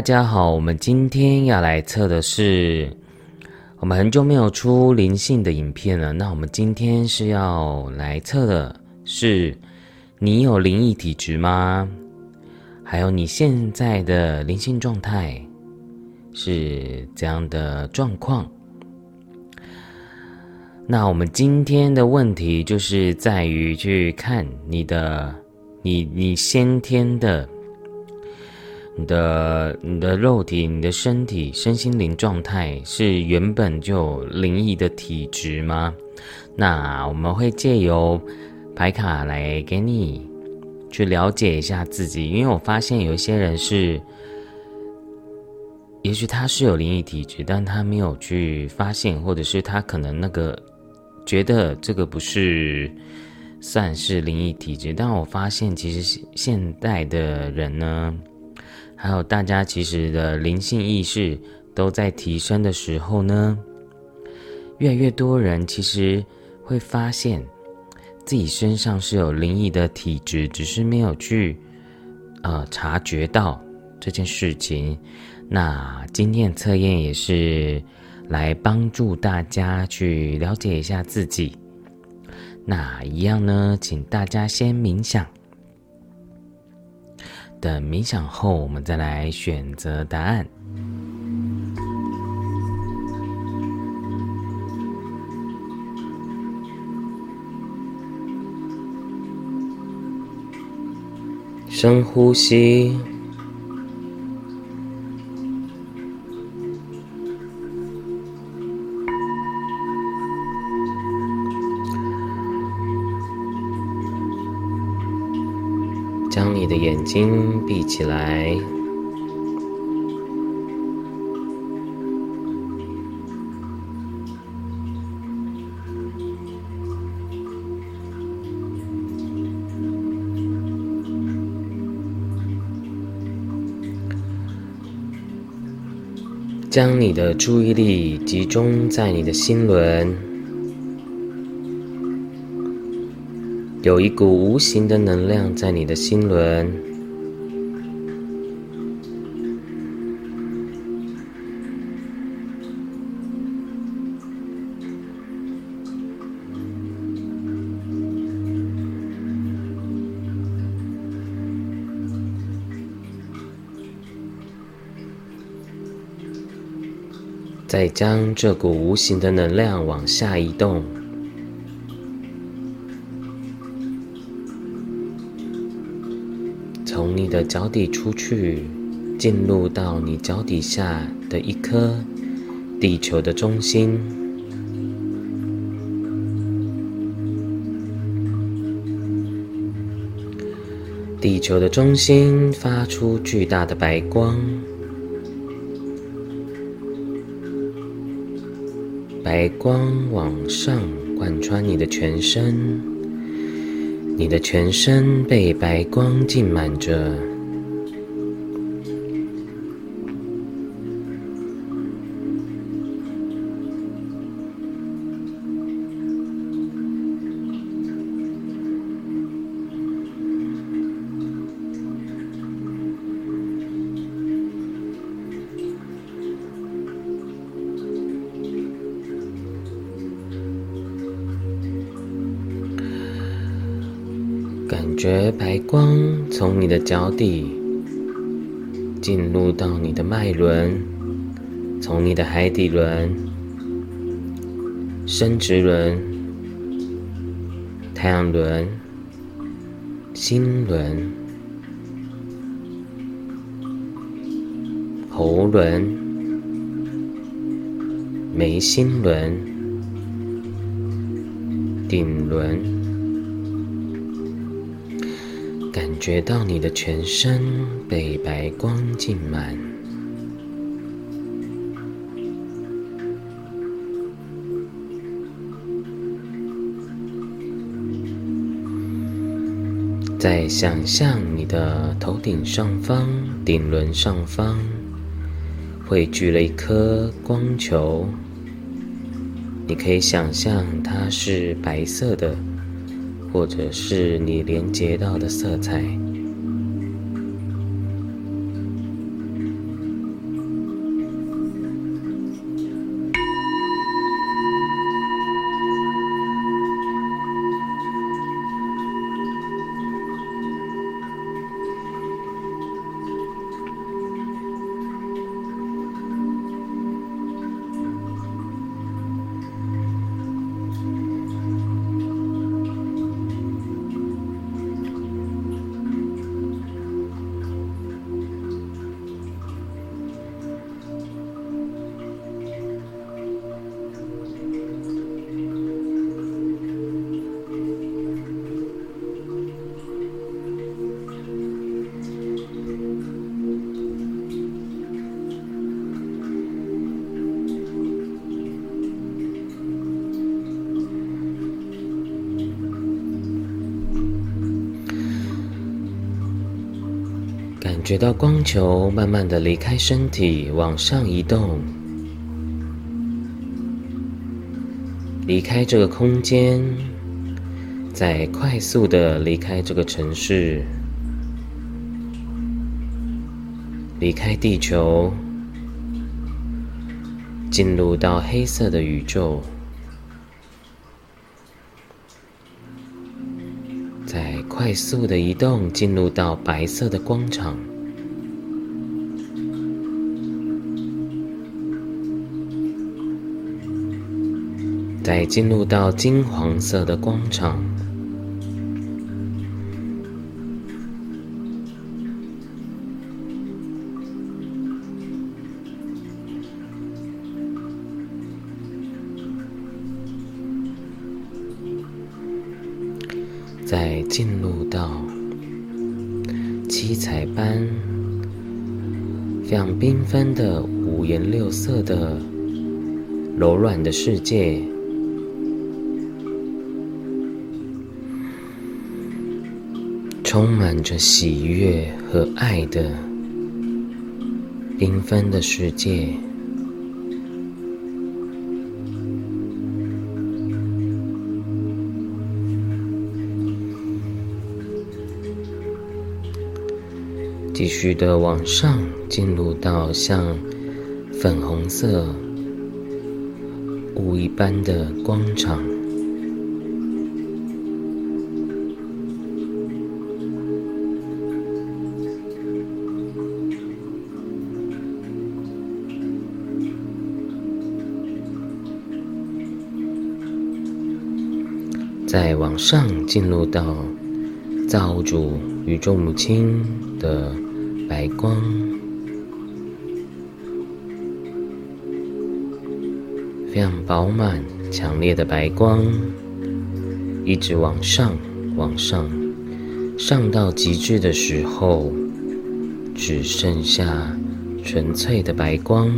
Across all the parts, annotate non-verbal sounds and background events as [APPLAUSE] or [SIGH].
大家好，我们今天要来测的是，我们很久没有出灵性的影片了。那我们今天是要来测的是，你有灵异体质吗？还有你现在的灵性状态是怎样的状况？那我们今天的问题就是在于去看你的，你你先天的。你的你的肉体、你的身体、身心灵状态是原本就有灵异的体质吗？那我们会借由牌卡来给你去了解一下自己，因为我发现有一些人是，也许他是有灵异体质，但他没有去发现，或者是他可能那个觉得这个不是算是灵异体质，但我发现其实现代的人呢。还有大家其实的灵性意识都在提升的时候呢，越来越多人其实会发现自己身上是有灵异的体质，只是没有去呃察觉到这件事情。那今天测验也是来帮助大家去了解一下自己。那一样呢，请大家先冥想。等冥想后，我们再来选择答案。深呼吸。的眼睛闭起来，将你的注意力集中在你的心轮。有一股无形的能量在你的心轮，再将这股无形的能量往下移动。从你的脚底出去，进入到你脚底下的一颗地球的中心。地球的中心发出巨大的白光，白光往上贯穿你的全身。你的全身被白光浸满着。觉白光从你的脚底进入到你的脉轮，从你的海底轮、生殖轮、太阳轮、心轮、喉轮、眉心轮、顶轮。觉到你的全身被白光浸满，再想象你的头顶上方、顶轮上方汇聚了一颗光球，你可以想象它是白色的。或者是你连接到的色彩，觉到光球慢慢的离开身体，往上移动，离开这个空间，再快速的离开这个城市，离开地球，进入到黑色的宇宙。再快速的移动，进入到白色的光场，再进入到金黄色的光场。再进入到七彩般、非常缤纷的五颜六色的柔软的世界，充满着喜悦和爱的缤纷的世界。继续的往上进入到像粉红色雾一般的光场，上进入到造物主宇宙母亲的。白光，非常饱满、强烈的白光，一直往上、往上，上到极致的时候，只剩下纯粹的白光。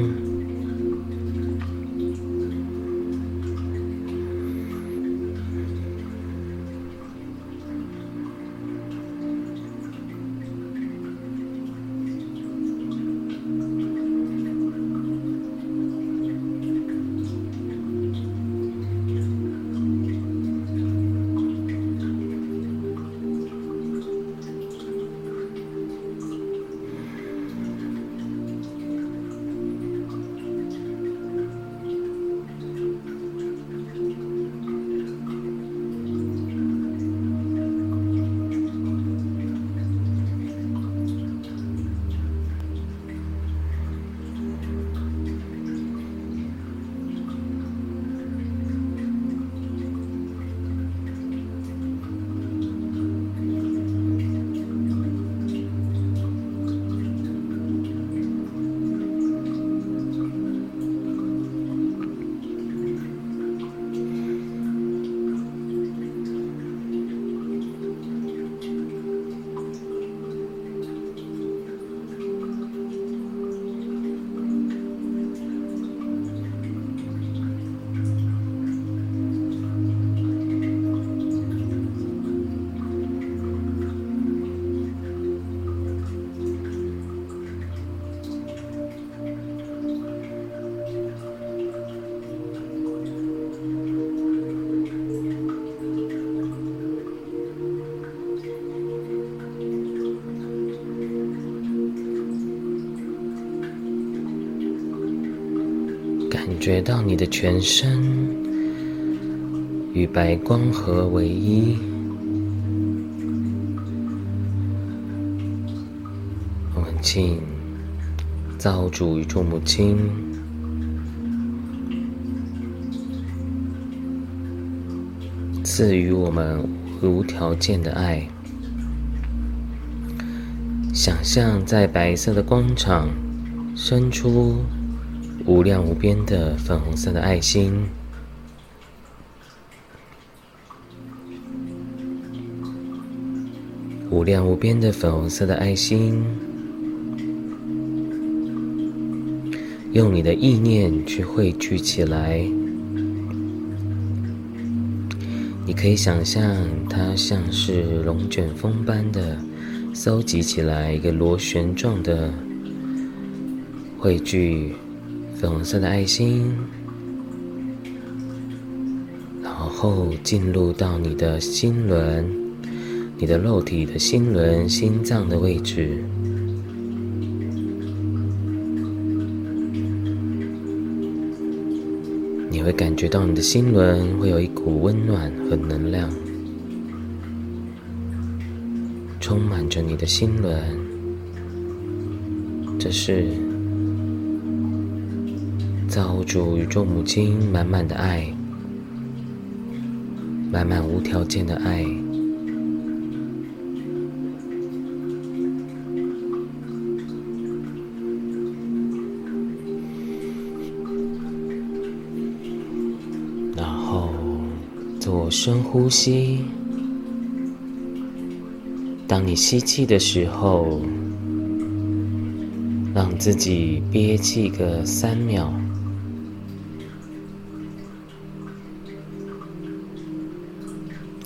觉到你的全身与白光合为一，我们请造主与众母亲赐予我们无条件的爱。想象在白色的光场伸出。无量无边的粉红色的爱心，无量无边的粉红色的爱心，用你的意念去汇聚起来。你可以想象它像是龙卷风般的搜集起来一个螺旋状的汇聚粉红色的爱心，然后进入到你的心轮，你的肉体的心轮、心脏的位置。你会感觉到你的心轮会有一股温暖和能量，充满着你的心轮。这是造物主宇宙母亲满满的爱，满满无条件的爱。然后做深呼吸。当你吸气的时候，让自己憋气个三秒，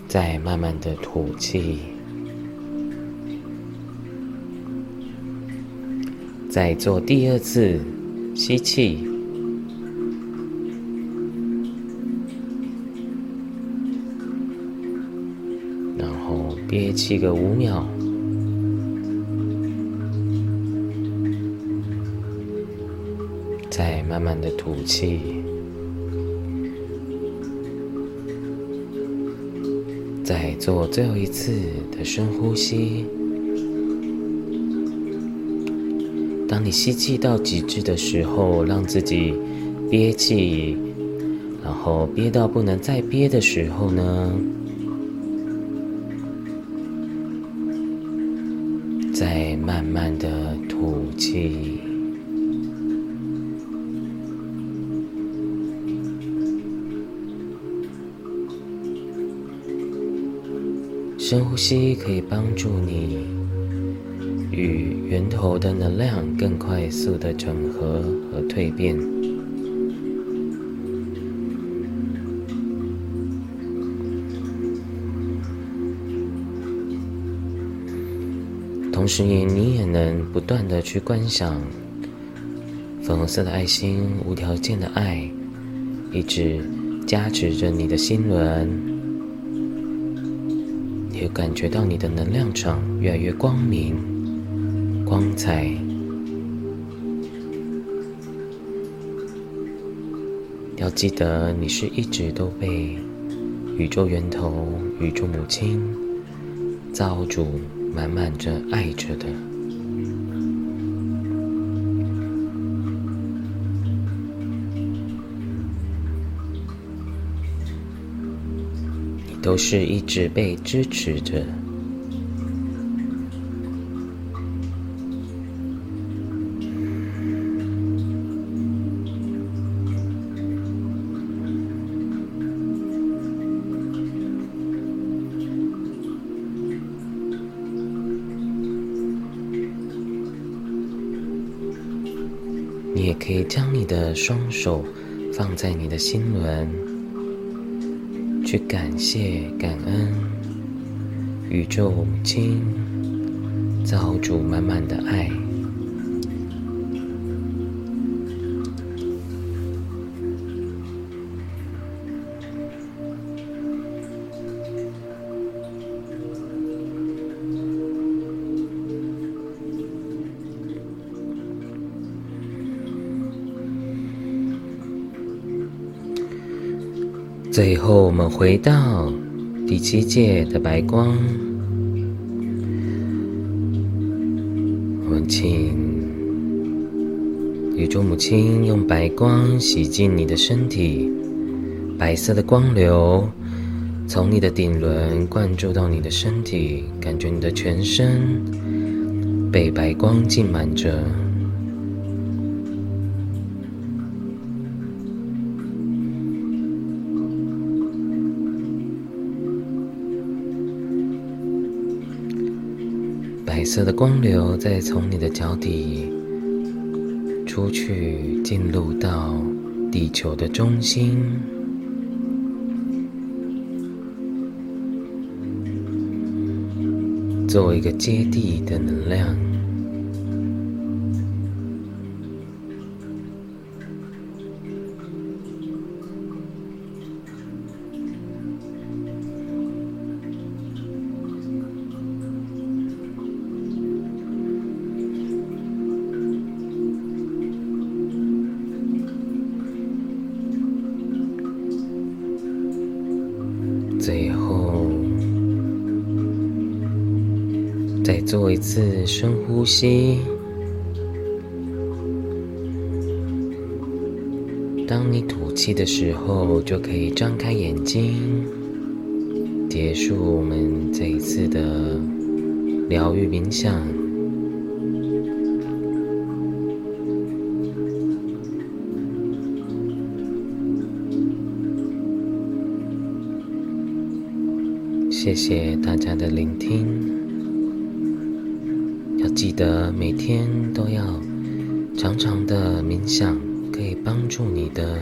再慢慢的吐气，再做第二次吸气。然后憋气个五秒，再慢慢的吐气，再做最后一次的深呼吸。当你吸气到极致的时候，让自己憋气，然后憋到不能再憋的时候呢？呼吸可以帮助你与源头的能量更快速的整合和蜕变。同时，也你也能不断的去观想粉红色的爱心、无条件的爱，一直加持着你的心轮，也感觉到你的能量场越来越光明、光彩。要记得，你是一直都被宇宙源头、宇宙母亲造主。满满着爱着的，都是一直被支持着。你也可以将你的双手放在你的心轮，去感谢、感恩宇宙母亲造主满满的爱。最后，我们回到第七届的白光。我们请宇宙母亲用白光洗净你的身体，白色的光流从你的顶轮灌注到你的身体，感觉你的全身被白光浸满着。色的光流再从你的脚底出去，进入到地球的中心，作为一个接地的能量。做一次深呼吸。当你吐气的时候，就可以张开眼睛，结束我们这一次的疗愈冥想。谢谢大家的聆听，记得每天都要常常的冥想，可以帮助你的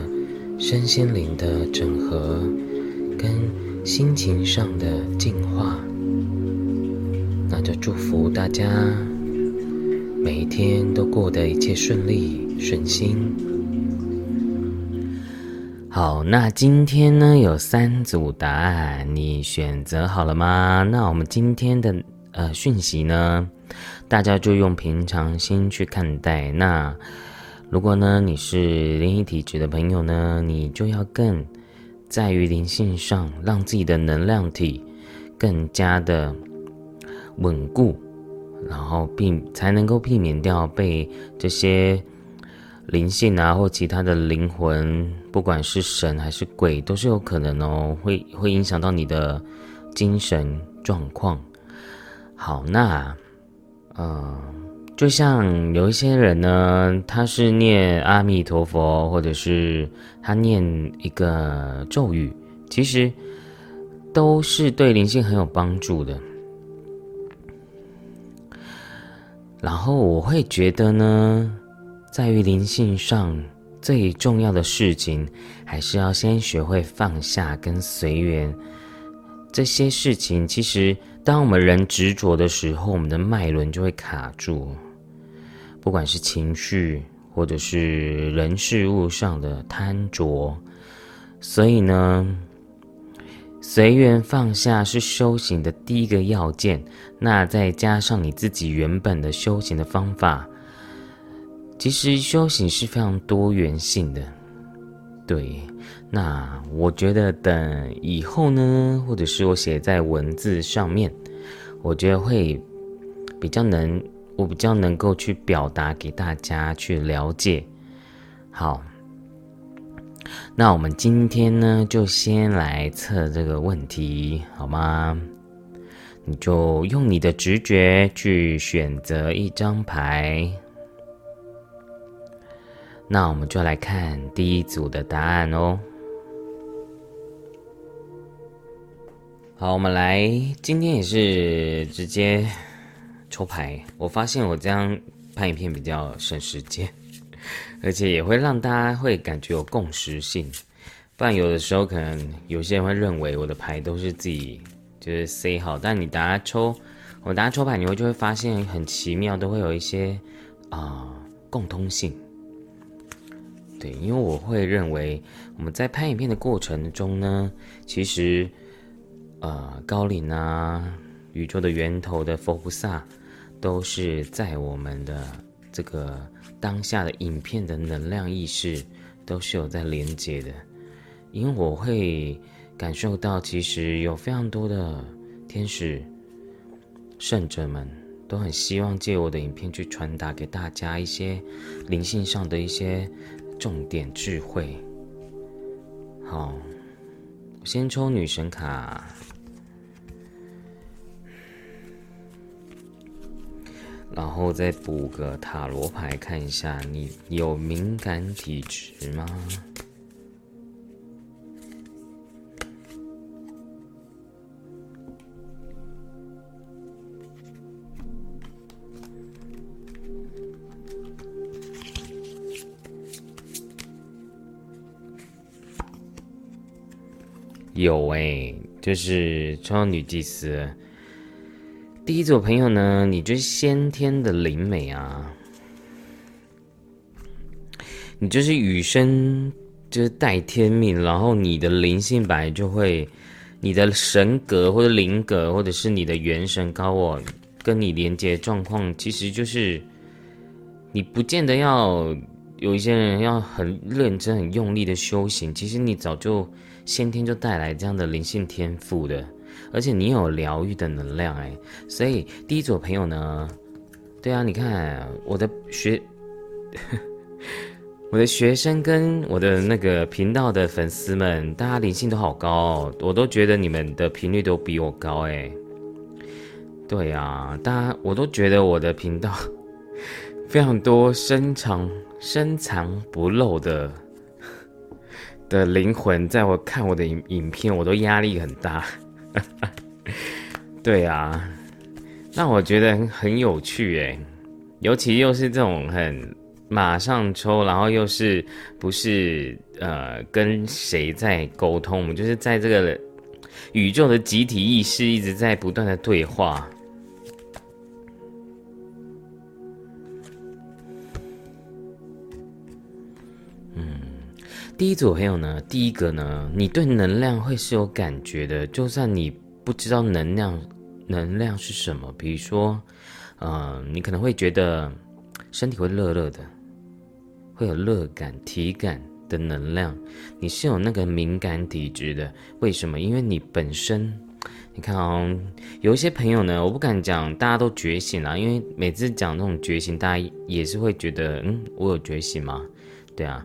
身心灵的整合跟心情上的净化。那就祝福大家每一天都过得一切顺利顺心。好，那今天呢有三组答案，你选择好了吗？那我们今天的呃讯息呢，大家就用平常心去看待。那如果呢你是灵异体质的朋友呢，你就要更在于灵性上，让自己的能量体更加的稳固，然后避才能够避免掉被这些。灵性啊，或其他的灵魂，不管是神还是鬼，都是有可能哦，会会影响到你的精神状况。好，那，呃，就像有一些人呢，他是念阿弥陀佛，或者是他念一个咒语，其实都是对灵性很有帮助的。然后我会觉得呢。在于灵性上最重要的事情，还是要先学会放下跟随缘。这些事情其实，当我们人执着的时候，我们的脉轮就会卡住。不管是情绪，或者是人事物上的贪着，所以呢，随缘放下是修行的第一个要件。那再加上你自己原本的修行的方法。其实修行是非常多元性的，对。那我觉得等以后呢，或者是我写在文字上面，我觉得会比较能，我比较能够去表达给大家去了解。好，那我们今天呢，就先来测这个问题，好吗？你就用你的直觉去选择一张牌。那我们就来看第一组的答案哦。好，我们来，今天也是直接抽牌。我发现我这样拍影片比较省时间，[LAUGHS] 而且也会让大家会感觉有共识性。不然有的时候可能有些人会认为我的牌都是自己就是塞好，但你大家抽，我大家抽牌，你会就会发现很奇妙，都会有一些啊共通性。因为我会认为我们在拍影片的过程中呢，其实，呃，高龄啊，宇宙的源头的佛菩萨，都是在我们的这个当下的影片的能量意识，都是有在连接的。因为我会感受到，其实有非常多的天使圣者们，都很希望借我的影片去传达给大家一些灵性上的一些。重点智慧，好，我先抽女神卡，然后再补个塔罗牌，看一下你有敏感体质吗？有哎，就是抽到女祭司，第一组朋友呢，你就是先天的灵美啊，你就是与生就是带天命，然后你的灵性本来就会，你的神格或者灵格，或者是你的元神高我跟你连接状况，其实就是你不见得要。有一些人要很认真、很用力的修行，其实你早就先天就带来这样的灵性天赋的，而且你有疗愈的能量哎，所以第一组朋友呢，对啊，你看我的学，[LAUGHS] 我的学生跟我的那个频道的粉丝们，大家灵性都好高，我都觉得你们的频率都比我高哎，对啊，大家我都觉得我的频道 [LAUGHS] 非常多深藏。深藏不露的的灵魂，在我看我的影影片，我都压力很大。[LAUGHS] 对啊，那我觉得很有趣诶，尤其又是这种很马上抽，然后又是不是呃跟谁在沟通？我们就是在这个宇宙的集体意识一直在不断的对话。第一组朋友呢，第一个呢，你对能量会是有感觉的，就算你不知道能量，能量是什么，比如说，呃，你可能会觉得身体会热热的，会有热感、体感的能量，你是有那个敏感体质的。为什么？因为你本身，你看哦，有一些朋友呢，我不敢讲大家都觉醒了，因为每次讲那种觉醒，大家也是会觉得，嗯，我有觉醒吗？对啊。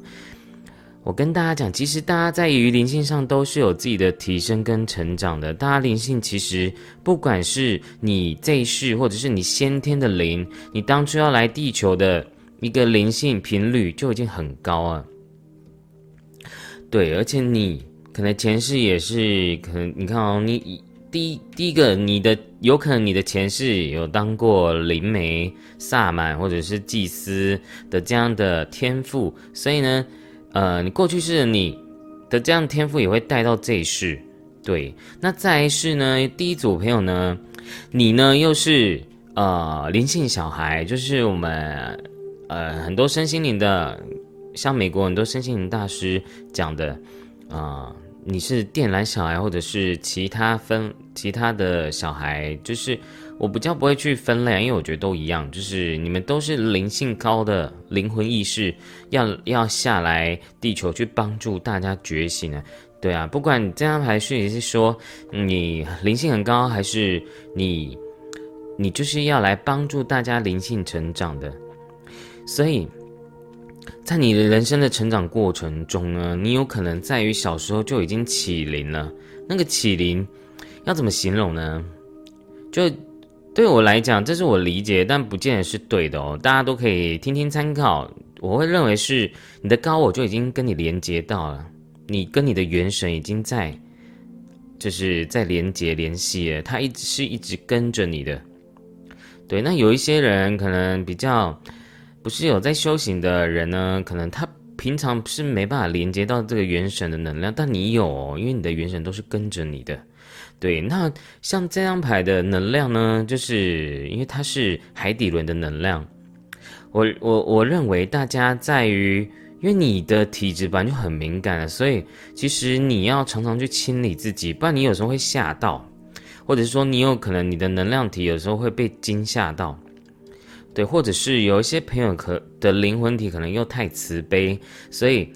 我跟大家讲，其实大家在于灵性上都是有自己的提升跟成长的。大家灵性其实不管是你这一世，或者是你先天的灵，你当初要来地球的一个灵性频率就已经很高啊。对，而且你可能前世也是，可能你看哦，你第一第一个你的有可能你的前世有当过灵媒、萨满或者是祭司的这样的天赋，所以呢。呃，你过去式你的这样天赋也会带到这一世，对。那再一世呢？第一组朋友呢，你呢又是呃灵性小孩，就是我们呃很多身心灵的，像美国很多身心灵大师讲的啊，你是电缆小孩，或者是其他分其他的小孩，就是。我比较不会去分类，因为我觉得都一样，就是你们都是灵性高的灵魂意识，要要下来地球去帮助大家觉醒啊，对啊，不管你这张牌序是说你灵性很高，还是你你就是要来帮助大家灵性成长的，所以在你的人生的成长过程中呢，你有可能在于小时候就已经起灵了，那个起灵要怎么形容呢？就对我来讲，这是我理解，但不见得是对的哦。大家都可以听听参考。我会认为是你的高我就已经跟你连接到了，你跟你的元神已经在，就是在连接联系了。他一直是一直跟着你的。对，那有一些人可能比较不是有在修行的人呢，可能他平常是没办法连接到这个元神的能量，但你有，因为你的元神都是跟着你的。对，那像这张牌的能量呢，就是因为它是海底轮的能量。我我我认为大家在于，因为你的体质本来就很敏感了，所以其实你要常常去清理自己，不然你有时候会吓到，或者是说你有可能你的能量体有时候会被惊吓到。对，或者是有一些朋友可的灵魂体可能又太慈悲，所以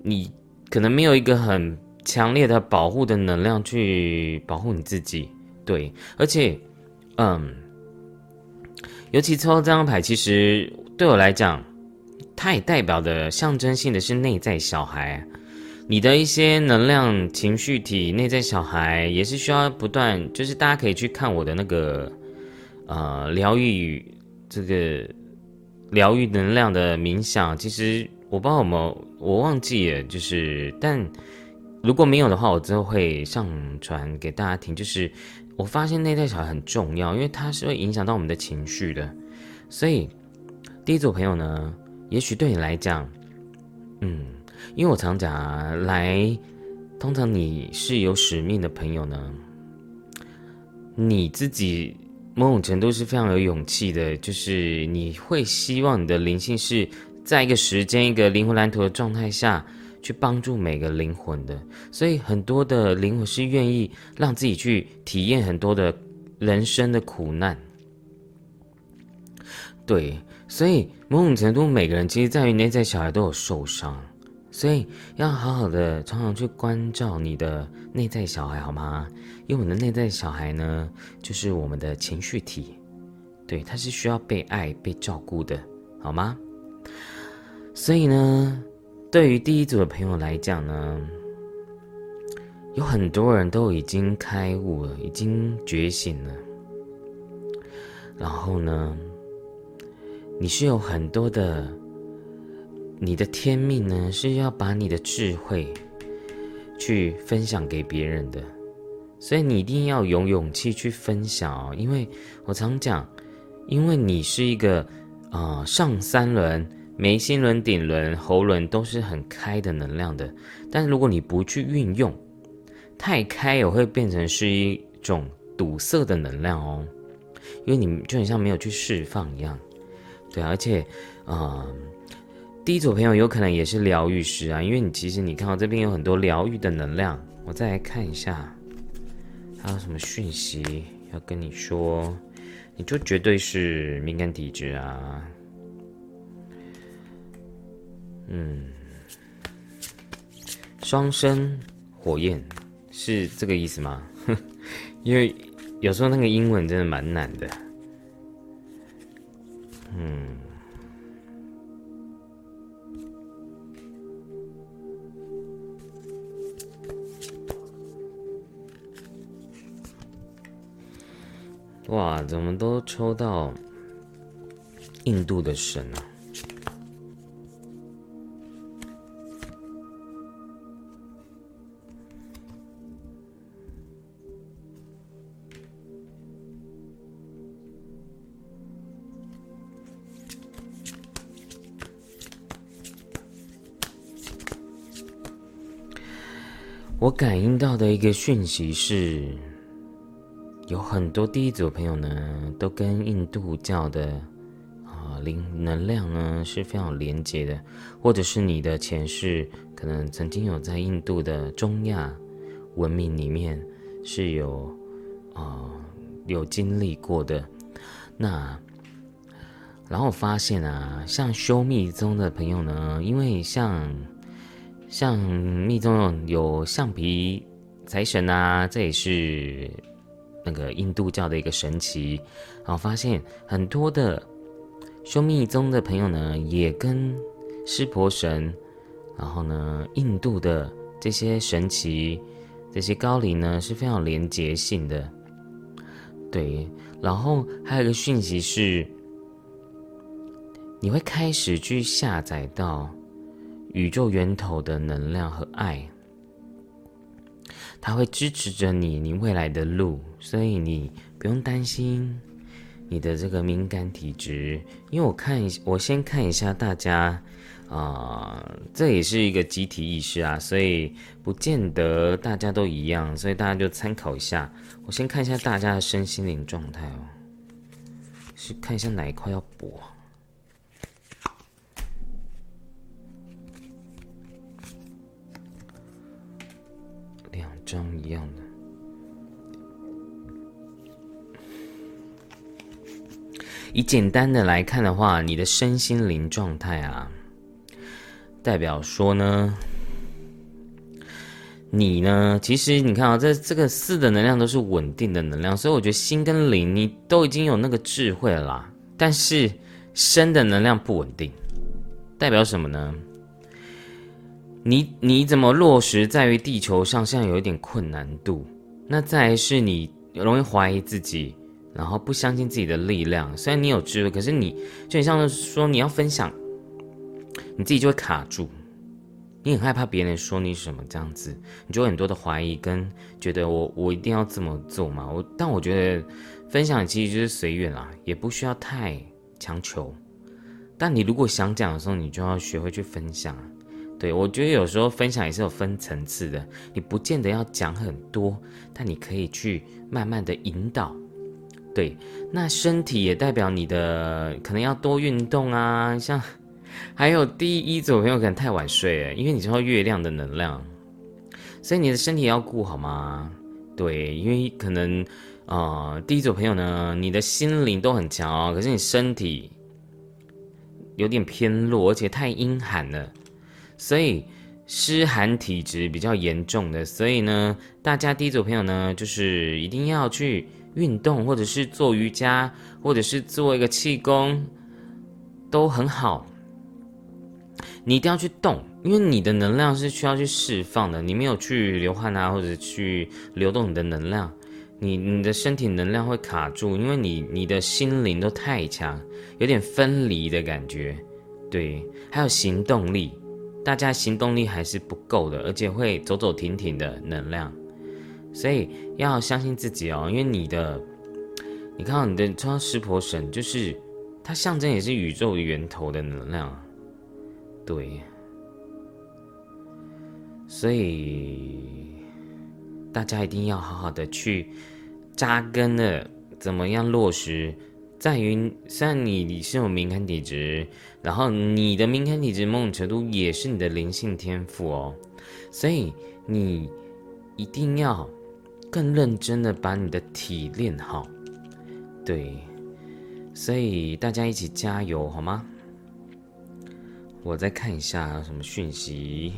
你可能没有一个很。强烈的保护的能量去保护你自己，对，而且，嗯，尤其抽到这张牌，其实对我来讲，它也代表的象征性的是内在小孩，你的一些能量情绪体，内在小孩也是需要不断，就是大家可以去看我的那个，呃，疗愈这个疗愈能量的冥想，其实我不知道有没有，我忘记了，就是但。如果没有的话，我之后会上传给大家听。就是我发现内在小孩很重要，因为它是会影响到我们的情绪的。所以第一组朋友呢，也许对你来讲，嗯，因为我常讲啊，来，通常你是有使命的朋友呢，你自己某种程度是非常有勇气的，就是你会希望你的灵性是在一个时间、一个灵魂蓝图的状态下去帮助每个灵魂的，所以很多的灵魂是愿意让自己去体验很多的人生的苦难。对，所以某种程度，每个人其实在于内在小孩都有受伤，所以要好好的常常去关照你的内在小孩，好吗？因为我们的内在小孩呢，就是我们的情绪体，对，他是需要被爱、被照顾的，好吗？所以呢，对于第一组的朋友来讲呢，有很多人都已经开悟了，已经觉醒了，然后呢？你是有很多的，你的天命呢是要把你的智慧去分享给别人的，所以你一定要有勇气去分享哦。因为我常讲，因为你是一个啊上三轮眉心轮、顶轮、喉轮都是很开的能量的，但是如果你不去运用，太开也会变成是一种堵塞的能量哦，因为你就很像没有去释放一样。对，而且，啊，第一组朋友有可能也是疗愈师啊，因为你其实你看到这边有很多疗愈的能量，我再来看一下，还有什么讯息要跟你说，你就绝对是敏感体质啊，嗯，双生火焰是这个意思吗？[LAUGHS] 因为有时候那个英文真的蛮难的。嗯，哇，怎么都抽到印度的神啊？我感应到的一个讯息是，有很多第一组朋友呢，都跟印度教的啊灵能量呢是非常连接的，或者是你的前世可能曾经有在印度的中亚文明里面是有啊有经历过的。那然后发现啊，像修密宗的朋友呢，因为像。像密宗有橡皮财神啊，这也是那个印度教的一个神奇。然后发现很多的修密宗的朋友呢，也跟湿婆神，然后呢，印度的这些神奇、这些高龄呢，是非常连结性的。对，然后还有一个讯息是，你会开始去下载到。宇宙源头的能量和爱，它会支持着你，你未来的路，所以你不用担心你的这个敏感体质。因为我看一，我先看一下大家，啊，这也是一个集体意识啊，所以不见得大家都一样，所以大家就参考一下。我先看一下大家的身心灵状态哦，是看一下哪一块要补。张一样的。以简单的来看的话，你的身心灵状态啊，代表说呢，你呢，其实你看啊，这这个四的能量都是稳定的能量，所以我觉得心跟灵你都已经有那个智慧了啦。但是身的能量不稳定，代表什么呢？你你怎么落实在于地球上，现在有一点困难度。那再是你容易怀疑自己，然后不相信自己的力量。虽然你有智慧，可是你就很像说你要分享，你自己就会卡住。你很害怕别人说你什么这样子，你就很多的怀疑跟觉得我我一定要这么做嘛。我但我觉得分享其实就是随缘啦，也不需要太强求。但你如果想讲的时候，你就要学会去分享。对，我觉得有时候分享也是有分层次的，你不见得要讲很多，但你可以去慢慢的引导对，那身体也代表你的可能要多运动啊，像还有第一组朋友可能太晚睡了，因为你知道月亮的能量，所以你的身体要顾好吗？对，因为可能啊，第一组朋友呢，你的心灵都很强哦，可是你身体有点偏弱，而且太阴寒了，所以湿寒体质比较严重的，所以呢，大家第一组朋友呢，就是一定要去。运动，或者是做瑜伽，或者是做一个气功，都很好。你一定要去动，因为你的能量是需要去释放的。你没有去流汗啊，或者去流动你的能量，你你的身体能量会卡住，因为你你的心灵都太强，有点分离的感觉。对，还有行动力，大家行动力还是不够的，而且会走走停停的能量。所以要相信自己哦，因为你的，你看到你的超湿婆神，就是它象征也是宇宙源头的能量，对。所以大家一定要好好的去扎根的，怎么样落实，在于虽然你你是有敏感体质，然后你的明天体质某种程度也是你的灵性天赋哦，所以你一定要。更认真的把你的体练好，对，所以大家一起加油好吗？我再看一下有什么讯息。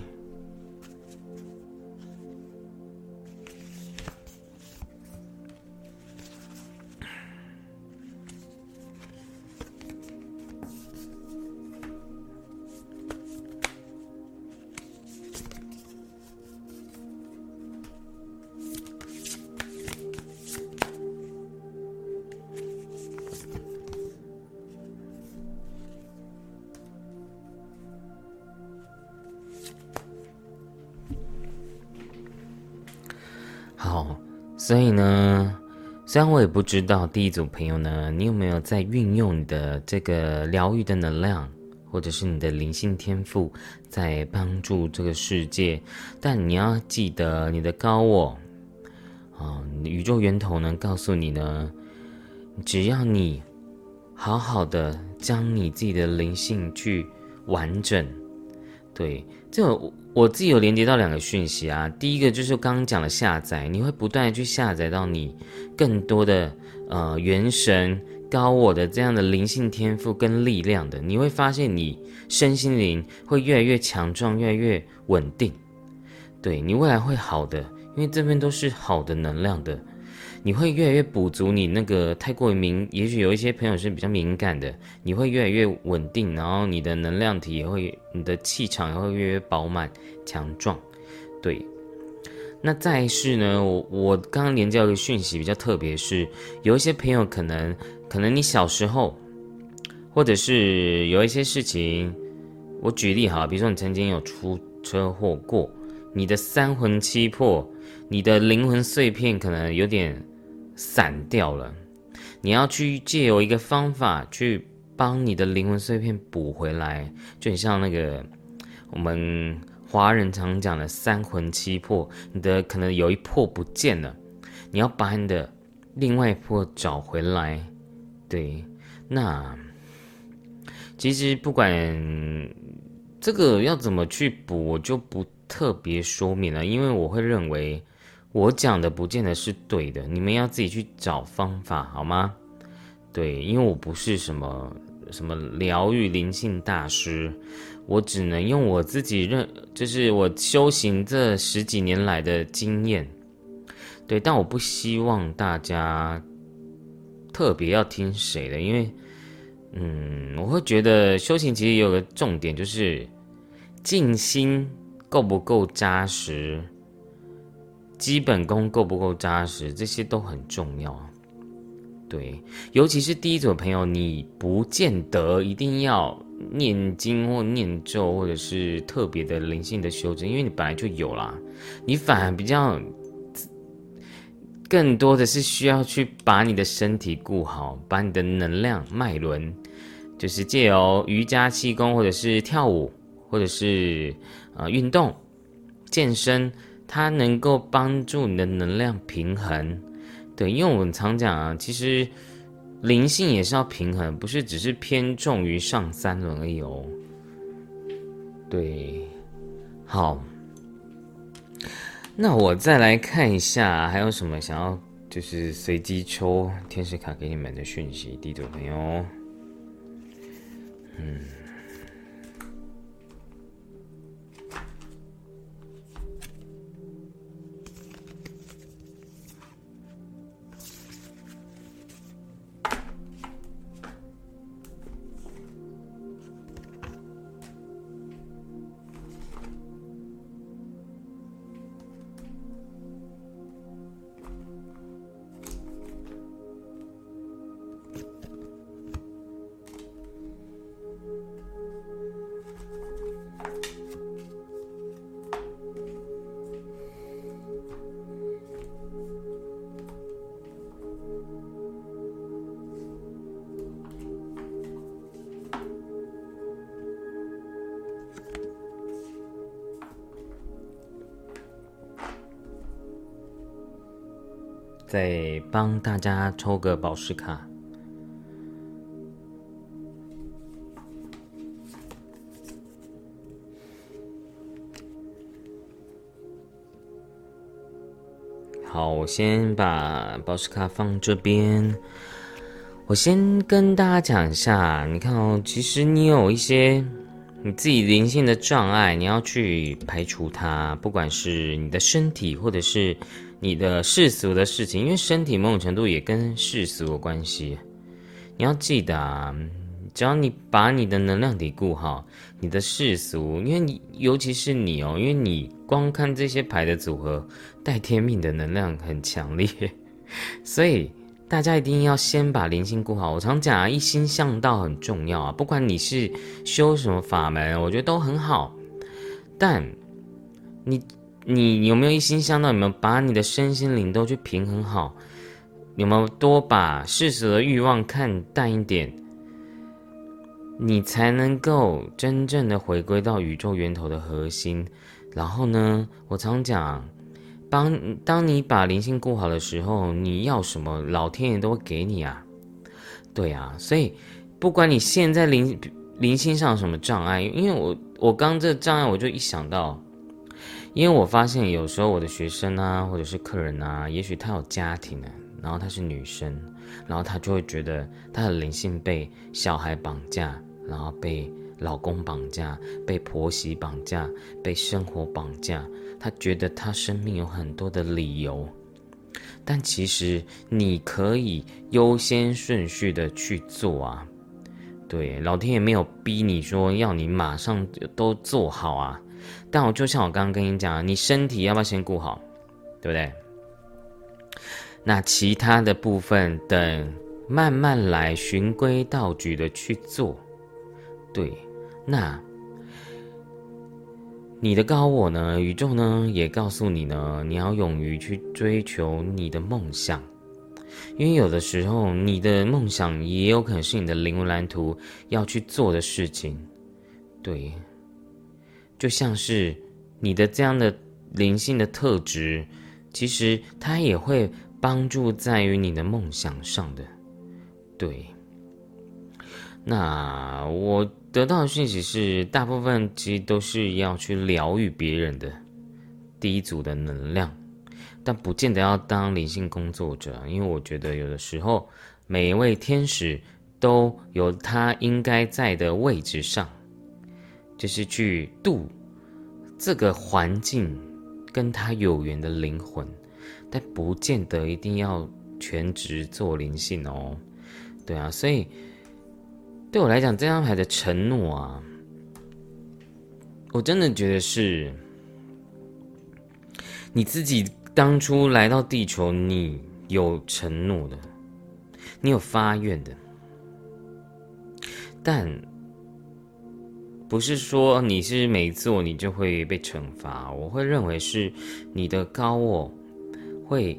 虽然我也不知道第一组朋友呢，你有没有在运用你的这个疗愈的能量，或者是你的灵性天赋，在帮助这个世界。但你要记得，你的高我，啊，宇宙源头呢，告诉你呢，只要你好好的将你自己的灵性去完整，对，这。我我自己有连接到两个讯息啊，第一个就是刚刚讲的下载，你会不断的去下载到你更多的呃元神高我的这样的灵性天赋跟力量的，你会发现你身心灵会越来越强壮，越来越稳定，对你未来会好的，因为这边都是好的能量的。你会越来越补足你那个太过于敏，也许有一些朋友是比较敏感的，你会越来越稳定，然后你的能量体也会，你的气场也会越来越饱满、强壮。对，那再是呢，我我刚刚连接一个讯息比较特别，是有一些朋友可能可能你小时候，或者是有一些事情，我举例哈，比如说你曾经有出车祸过，你的三魂七魄，你的灵魂碎片可能有点。散掉了，你要去借由一个方法去帮你的灵魂碎片补回来，就很像那个我们华人常讲的三魂七魄，你的可能有一魄不见了，你要把你的另外一魄找回来。对，那其实不管这个要怎么去补，我就不特别说明了，因为我会认为。我讲的不见得是对的，你们要自己去找方法好吗？对，因为我不是什么什么疗愈灵性大师，我只能用我自己认，就是我修行这十几年来的经验。对，但我不希望大家特别要听谁的，因为，嗯，我会觉得修行其实有个重点，就是静心够不够扎实。基本功够不够扎实，这些都很重要。对，尤其是第一组朋友，你不见得一定要念经或念咒，或者是特别的灵性的修正，因为你本来就有啦。你反而比较更多的是需要去把你的身体顾好，把你的能量脉轮，就是借由瑜伽、气功，或者是跳舞，或者是呃运动、健身。它能够帮助你的能量平衡，对，因为我们常讲啊，其实灵性也是要平衡，不是只是偏重于上三轮而已哦。对，好，那我再来看一下，还有什么想要就是随机抽天使卡给你们的讯息，地主朋友，嗯。帮大家抽个宝石卡。好，我先把宝石卡放这边。我先跟大家讲一下，你看哦，其实你有一些你自己灵性的障碍，你要去排除它，不管是你的身体，或者是。你的世俗的事情，因为身体某种程度也跟世俗有关系。你要记得啊，只要你把你的能量体顾好，你的世俗，因为你尤其是你哦，因为你光看这些牌的组合，带天命的能量很强烈，[LAUGHS] 所以大家一定要先把灵性顾好。我常讲啊，一心向道很重要啊，不管你是修什么法门，我觉得都很好，但你。你有没有一心向道？有没有把你的身心灵都去平衡好？有没有多把世俗的欲望看淡一点？你才能够真正的回归到宇宙源头的核心。然后呢，我常讲，帮当你把灵性顾好的时候，你要什么，老天爷都会给你啊。对啊，所以不管你现在灵灵性上有什么障碍，因为我我刚这障碍，我就一想到。因为我发现有时候我的学生啊，或者是客人啊，也许他有家庭啊，然后她是女生，然后她就会觉得她的灵性被小孩绑架，然后被老公绑架，被婆媳绑架，被生活绑架。她觉得她生命有很多的理由，但其实你可以优先顺序的去做啊。对，老天爷没有逼你说要你马上都做好啊。但我就像我刚刚跟你讲，你身体要不要先顾好，对不对？那其他的部分等慢慢来，循规蹈矩的去做。对，那你的高我呢？宇宙呢？也告诉你呢，你要勇于去追求你的梦想，因为有的时候你的梦想也有可能是你的灵魂蓝图要去做的事情。对。就像是你的这样的灵性的特质，其实它也会帮助在于你的梦想上的。对，那我得到的讯息是，大部分其实都是要去疗愈别人的第一组的能量，但不见得要当灵性工作者，因为我觉得有的时候每一位天使都有他应该在的位置上。就是去度这个环境跟他有缘的灵魂，但不见得一定要全职做灵性哦。对啊，所以对我来讲，这张牌的承诺啊，我真的觉得是你自己当初来到地球，你有承诺的，你有发愿的，但。不是说你是没做你就会被惩罚，我会认为是你的高我会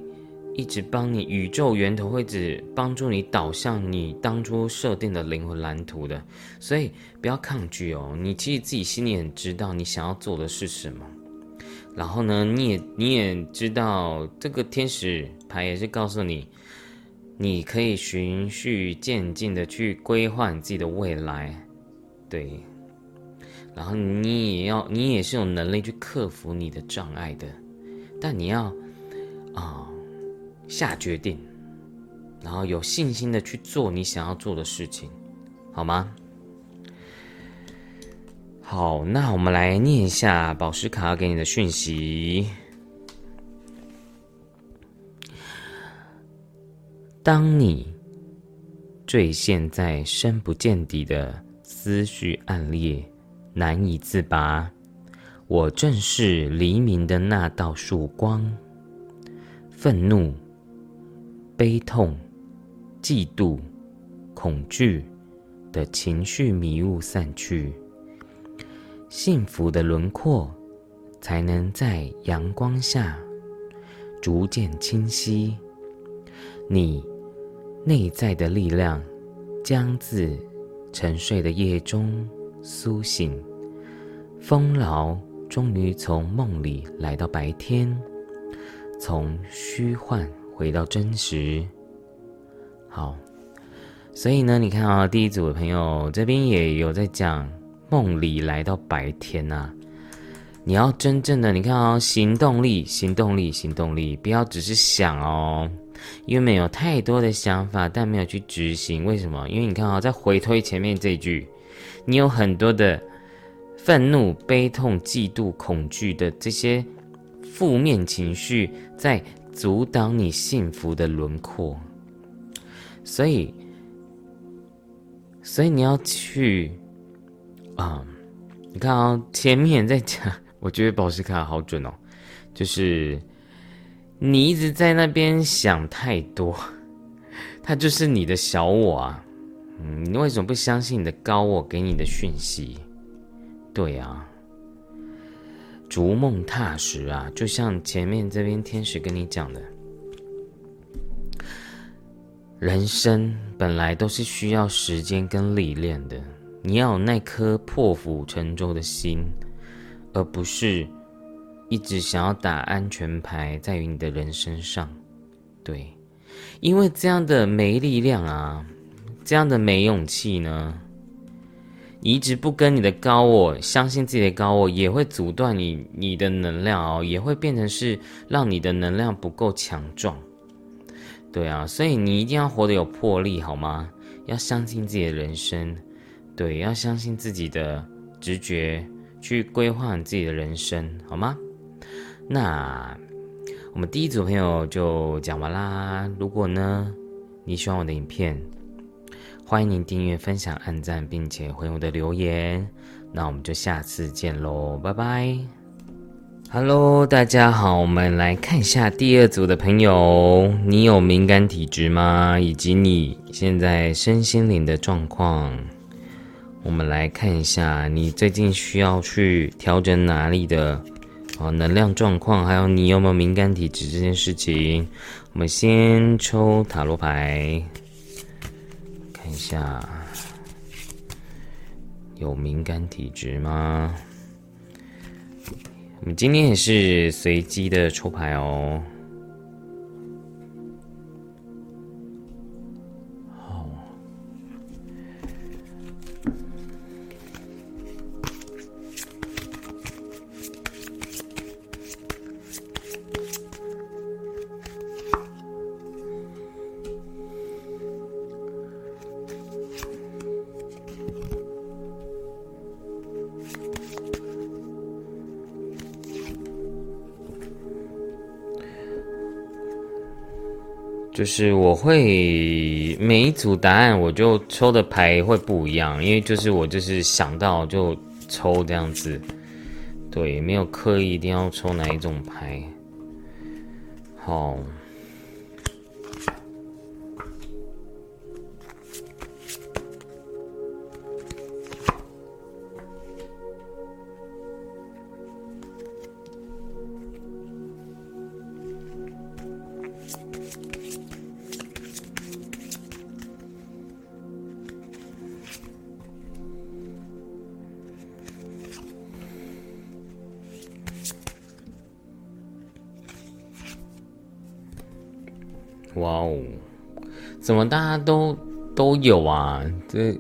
一直帮你，宇宙源头会只帮助你导向你当初设定的灵魂蓝图的，所以不要抗拒哦。你其实自己心里很知道你想要做的是什么，然后呢，你也你也知道，这个天使牌也是告诉你，你可以循序渐进的去规划你自己的未来，对。然后你也要，你也是有能力去克服你的障碍的，但你要啊下决定，然后有信心的去做你想要做的事情，好吗？好，那我们来念一下宝石卡给你的讯息。当你坠陷在深不见底的思绪暗裂，难以自拔，我正是黎明的那道曙光。愤怒、悲痛、嫉妒、恐惧的情绪迷雾散去。幸福的轮廓才能在阳光下逐渐清晰。你内在的力量将自沉睡的夜中苏醒，丰饶终于从梦里来到白天，从虚幻回到真实。好，所以呢，你看啊，第一组的朋友这边也有在讲。梦里来到白天呐，你要真正的你看哦，行动力，行动力，行动力，不要只是想哦，因为没有太多的想法，但没有去执行。为什么？因为你看啊，在回推前面这句，你有很多的愤怒、悲痛、嫉妒、恐惧的这些负面情绪，在阻挡你幸福的轮廓，所以，所以你要去。啊，你看啊，前面在讲，我觉得宝石卡好准哦，就是你一直在那边想太多，他就是你的小我啊，你为什么不相信你的高我给你的讯息？对啊，逐梦踏实啊，就像前面这边天使跟你讲的，人生本来都是需要时间跟历练的。你要有那颗破釜沉舟的心，而不是一直想要打安全牌，在于你的人身上。对，因为这样的没力量啊，这样的没勇气呢，你一直不跟你的高我相信自己的高我，也会阻断你你的能量哦，也会变成是让你的能量不够强壮。对啊，所以你一定要活得有魄力，好吗？要相信自己的人生。对，要相信自己的直觉，去规划你自己的人生，好吗？那我们第一组朋友就讲完啦。如果呢你喜欢我的影片，欢迎您订阅、分享、按赞，并且回我的留言。那我们就下次见喽，拜拜。Hello，大家好，我们来看一下第二组的朋友，你有敏感体质吗？以及你现在身心灵的状况。我们来看一下，你最近需要去调整哪里的啊能量状况，还有你有没有敏感体质这件事情。我们先抽塔罗牌，看一下有敏感体质吗？我们今天也是随机的抽牌哦。就是我会每一组答案，我就抽的牌会不一样，因为就是我就是想到就抽这样子，对，没有刻意一定要抽哪一种牌，好。哇哦，怎么大家都都有啊？这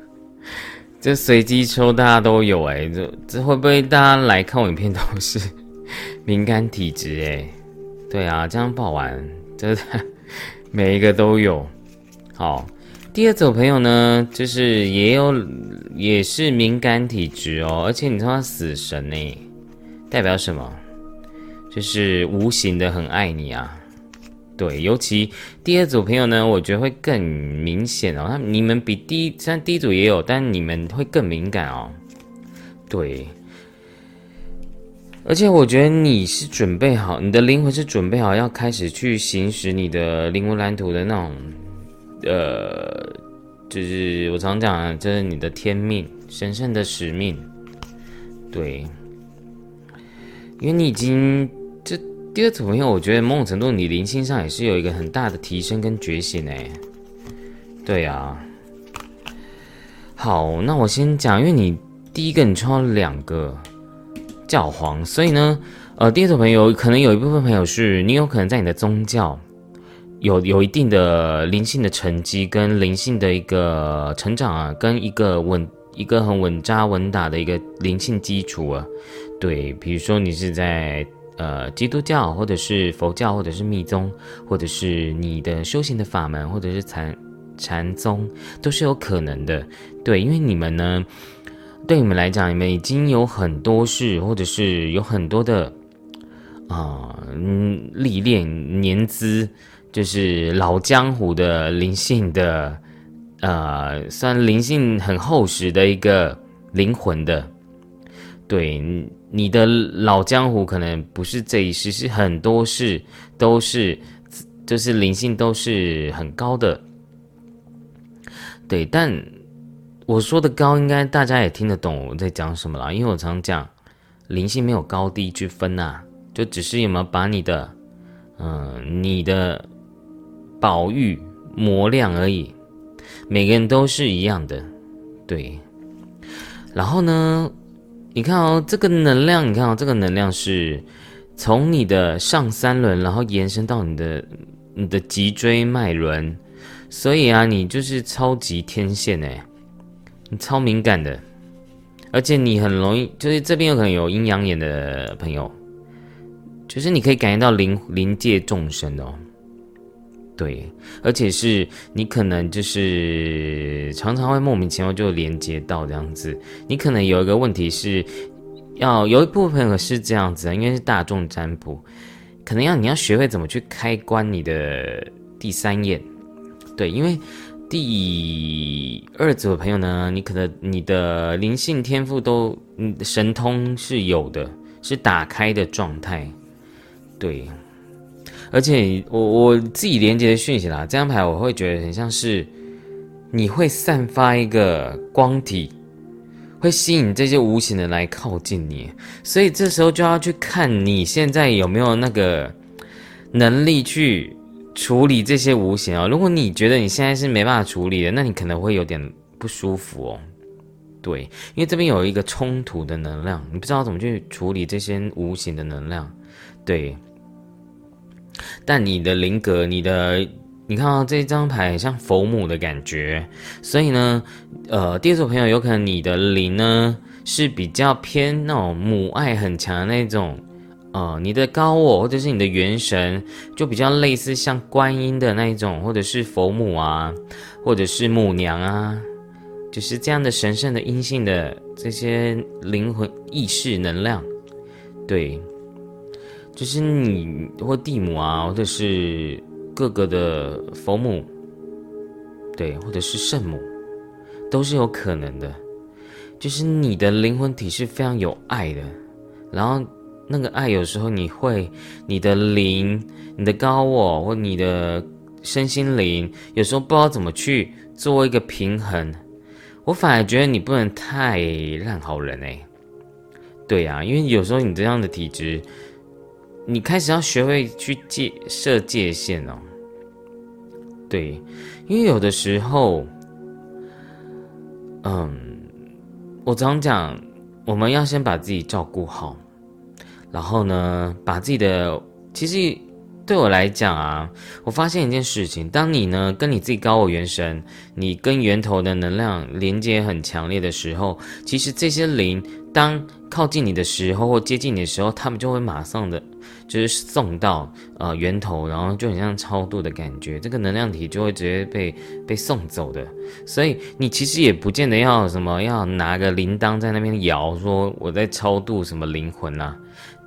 [LAUGHS] 这随机抽大家都有哎，这这会不会大家来看我影片都是 [LAUGHS] 敏感体质哎？对啊，这样不好玩，真的 [LAUGHS] 每一个都有。好，第二组朋友呢，就是也有也是敏感体质哦，而且你知道死神呢，代表什么？就是无形的很爱你啊。对，尤其第二组朋友呢，我觉得会更明显哦。那你们比第一，虽然第一组也有，但你们会更敏感哦。对，而且我觉得你是准备好，你的灵魂是准备好要开始去行使你的灵魂蓝图的那种，呃，就是我常讲，就是你的天命，神圣的使命。对，因为你已经。第二组朋友，我觉得某种程度你灵性上也是有一个很大的提升跟觉醒诶。对啊，好，那我先讲，因为你第一个你抽了两个教皇，所以呢，呃，第二组朋友可能有一部分朋友是你有可能在你的宗教有有一定的灵性的成绩跟灵性的一个成长啊，跟一个稳一个很稳扎稳打的一个灵性基础啊。对，比如说你是在。呃，基督教，或者是佛教，或者是密宗，或者是你的修行的法门，或者是禅禅宗，都是有可能的。对，因为你们呢，对你们来讲，你们已经有很多事，或者是有很多的啊历练年资，就是老江湖的灵性的，呃，算灵性很厚实的一个灵魂的，对。你的老江湖可能不是这一世，是很多事都是，就是灵性都是很高的。对，但我说的高，应该大家也听得懂我在讲什么啦。因为我常讲，灵性没有高低之分呐，就只是有没有把你的，嗯，你的宝玉磨亮而已。每个人都是一样的，对。然后呢？你看哦，这个能量，你看哦，这个能量是从你的上三轮，然后延伸到你的你的脊椎脉轮，所以啊，你就是超级天线哎，你超敏感的，而且你很容易，就是这边有可能有阴阳眼的朋友，就是你可以感应到灵灵界众生哦。对，而且是你可能就是常常会莫名其妙就连接到这样子。你可能有一个问题是，要有一部分朋友是这样子，因为是大众占卜，可能要你要学会怎么去开关你的第三眼。对，因为第二组的朋友呢，你可能你的灵性天赋都神通是有的，是打开的状态。对。而且我我自己连接的讯息啦，这张牌我会觉得很像是你会散发一个光体，会吸引这些无形的来靠近你，所以这时候就要去看你现在有没有那个能力去处理这些无形哦。如果你觉得你现在是没办法处理的，那你可能会有点不舒服哦。对，因为这边有一个冲突的能量，你不知道怎么去处理这些无形的能量，对。但你的灵格，你的，你看到这张牌像佛母的感觉，所以呢，呃，第二组朋友有可能你的灵呢是比较偏那种母爱很强的那种，呃，你的高我或者是你的元神就比较类似像观音的那一种，或者是佛母啊，或者是母娘啊，就是这样的神圣的阴性的这些灵魂意识能量，对。就是你或地母啊，或者是各个的佛母，对，或者是圣母，都是有可能的。就是你的灵魂体是非常有爱的，然后那个爱有时候你会，你的灵、你的高我或你的身心灵，有时候不知道怎么去做一个平衡。我反而觉得你不能太烂好人哎，对呀，因为有时候你这样的体质。你开始要学会去界设界限哦，对，因为有的时候，嗯，我常讲，我们要先把自己照顾好，然后呢，把自己的，其实对我来讲啊，我发现一件事情：当你呢跟你自己高我元神，你跟源头的能量连接很强烈的时候，其实这些灵当靠近你的时候或接近你的时候，他们就会马上的就是送到呃源头，然后就很像超度的感觉，这个能量体就会直接被被送走的。所以你其实也不见得要什么要拿个铃铛在那边摇，说我在超度什么灵魂啊。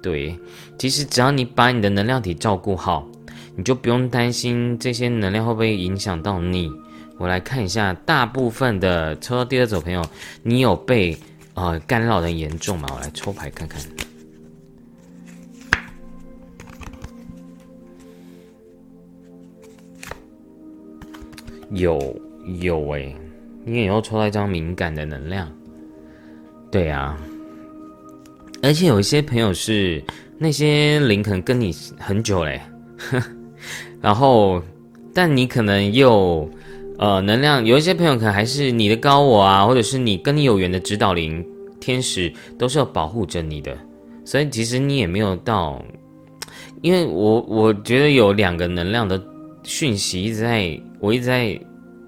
对，其实只要你把你的能量体照顾好，你就不用担心这些能量会不会影响到你。我来看一下，大部分的抽到第二组朋友，你有被呃干扰的严重嘛？我来抽牌看看。有有哎，你也要抽到一张敏感的能量。对啊。而且有一些朋友是那些灵可能跟你很久嘞，[LAUGHS] 然后但你可能又呃能量有一些朋友可能还是你的高我啊，或者是你跟你有缘的指导灵天使都是要保护着你的，所以其实你也没有到，因为我我觉得有两个能量的讯息一直在我一直在。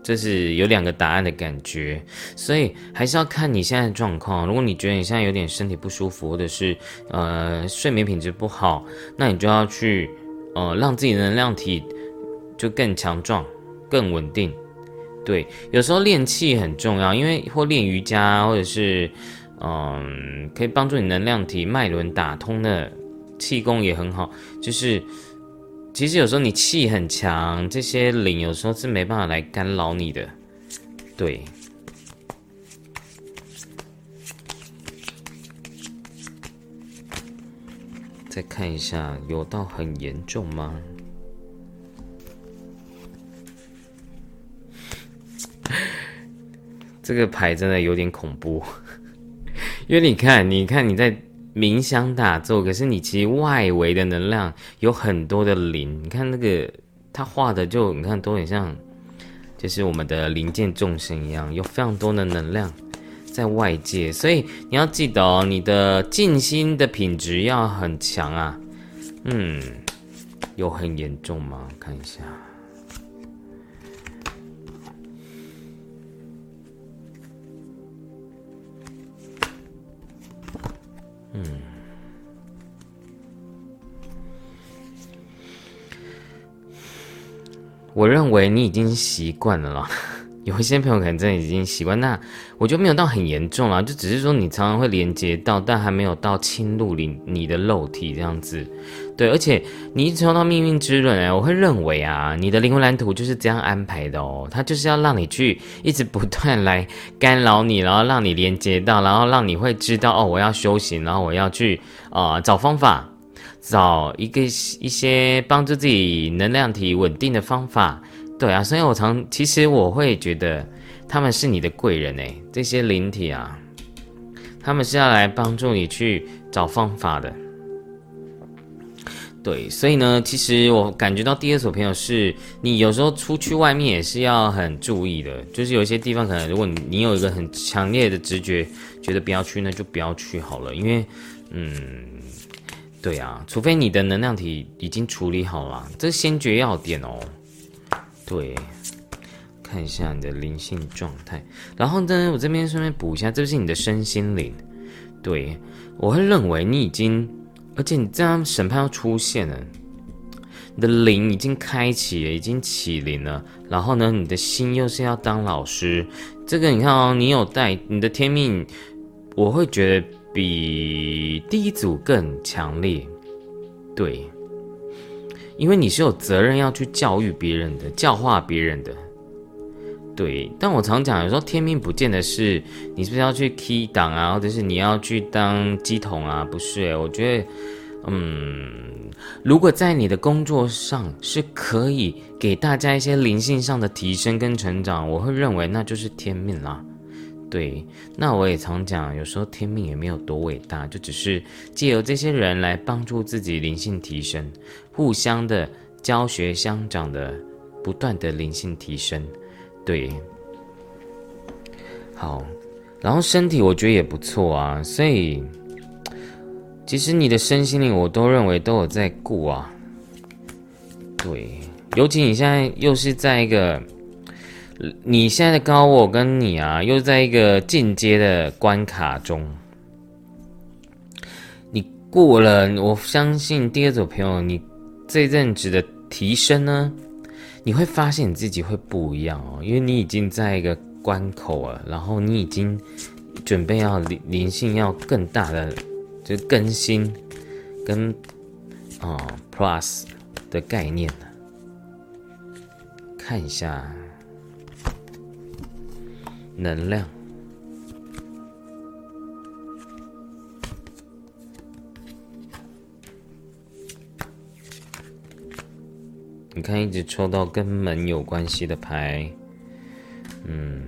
就是有两个答案的感觉，所以还是要看你现在的状况。如果你觉得你现在有点身体不舒服，或者是呃睡眠品质不好，那你就要去呃让自己的能量体就更强壮、更稳定。对，有时候练气很重要，因为或练瑜伽，或者是嗯可以帮助你能量体脉轮打通的气功也很好，就是。其实有时候你气很强，这些灵有时候是没办法来干扰你的。对，再看一下，有到很严重吗？[LAUGHS] 这个牌真的有点恐怖，[LAUGHS] 因为你看，你看你在。冥想打坐，可是你其实外围的能量有很多的灵，你看那个他画的就你看都很像，就是我们的灵界众生一样，有非常多的能量在外界，所以你要记得哦，你的静心的品质要很强啊。嗯，有很严重吗？看一下。嗯，我认为你已经习惯了啦。[LAUGHS] 有一些朋友可能真的已经习惯，那我就没有到很严重啦，就只是说你常常会连接到，但还没有到侵入你你的肉体这样子。对，而且你一直抽到命运之轮哎，我会认为啊，你的灵魂蓝图就是这样安排的哦，它就是要让你去一直不断来干扰你，然后让你连接到，然后让你会知道哦，我要修行，然后我要去啊找方法，找一个一些帮助自己能量体稳定的方法。对啊，所以我常其实我会觉得他们是你的贵人哎，这些灵体啊，他们是要来帮助你去找方法的。对，所以呢，其实我感觉到第二组朋友是你有时候出去外面也是要很注意的，就是有一些地方可能如果你有一个很强烈的直觉，觉得不要去，那就不要去好了，因为，嗯，对啊，除非你的能量体已经处理好了，这先决要点哦。对，看一下你的灵性状态，然后呢，我这边顺便补一下，这是你的身心灵。对我会认为你已经。而且你这样审判要出现了，你的灵已经开启了，已经起灵了。然后呢，你的心又是要当老师。这个你看哦，你有带你的天命，我会觉得比第一组更强烈。对，因为你是有责任要去教育别人的，教化别人的。对，但我常讲，有时候天命不见得是你是不是要去 key 档啊，或者是你要去当机筒啊？不是，我觉得，嗯，如果在你的工作上是可以给大家一些灵性上的提升跟成长，我会认为那就是天命啦。对，那我也常讲，有时候天命也没有多伟大，就只是借由这些人来帮助自己灵性提升，互相的教学相长的，不断的灵性提升。对，好，然后身体我觉得也不错啊，所以其实你的身心灵我都认为都有在顾啊。对，尤其你现在又是在一个，你现在的高我跟你啊，又在一个进阶的关卡中。你过了，我相信第二组朋友，你这阵子的提升呢，你会发现你自己会不一样哦，因为你已经在一个关口了，然后你已经准备要灵灵性要更大的就更新跟啊 plus。的概念呢？看一下能量。你看，一直抽到跟门有关系的牌，嗯，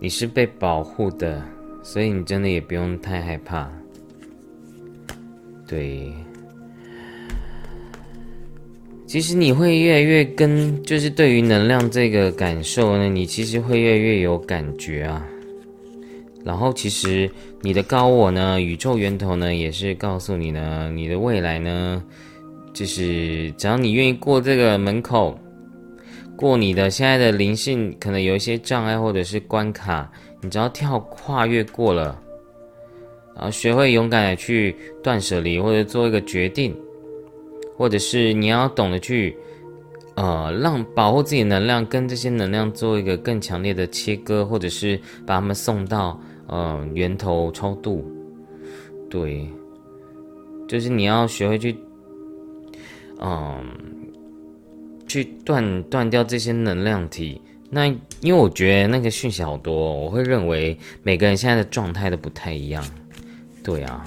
你是被保护的，所以你真的也不用太害怕。对，其实你会越来越跟，就是对于能量这个感受呢，你其实会越来越有感觉啊。然后，其实你的高我呢，宇宙源头呢，也是告诉你呢，你的未来呢，就是只要你愿意过这个门口。过你的现在的灵性可能有一些障碍或者是关卡，你只要跳跨越过了，然后学会勇敢的去断舍离或者做一个决定，或者是你要懂得去，呃，让保护自己能量跟这些能量做一个更强烈的切割，或者是把他们送到嗯源头超度，对，就是你要学会去，嗯。去断断掉这些能量体，那因为我觉得那个讯息好多，我会认为每个人现在的状态都不太一样。对啊，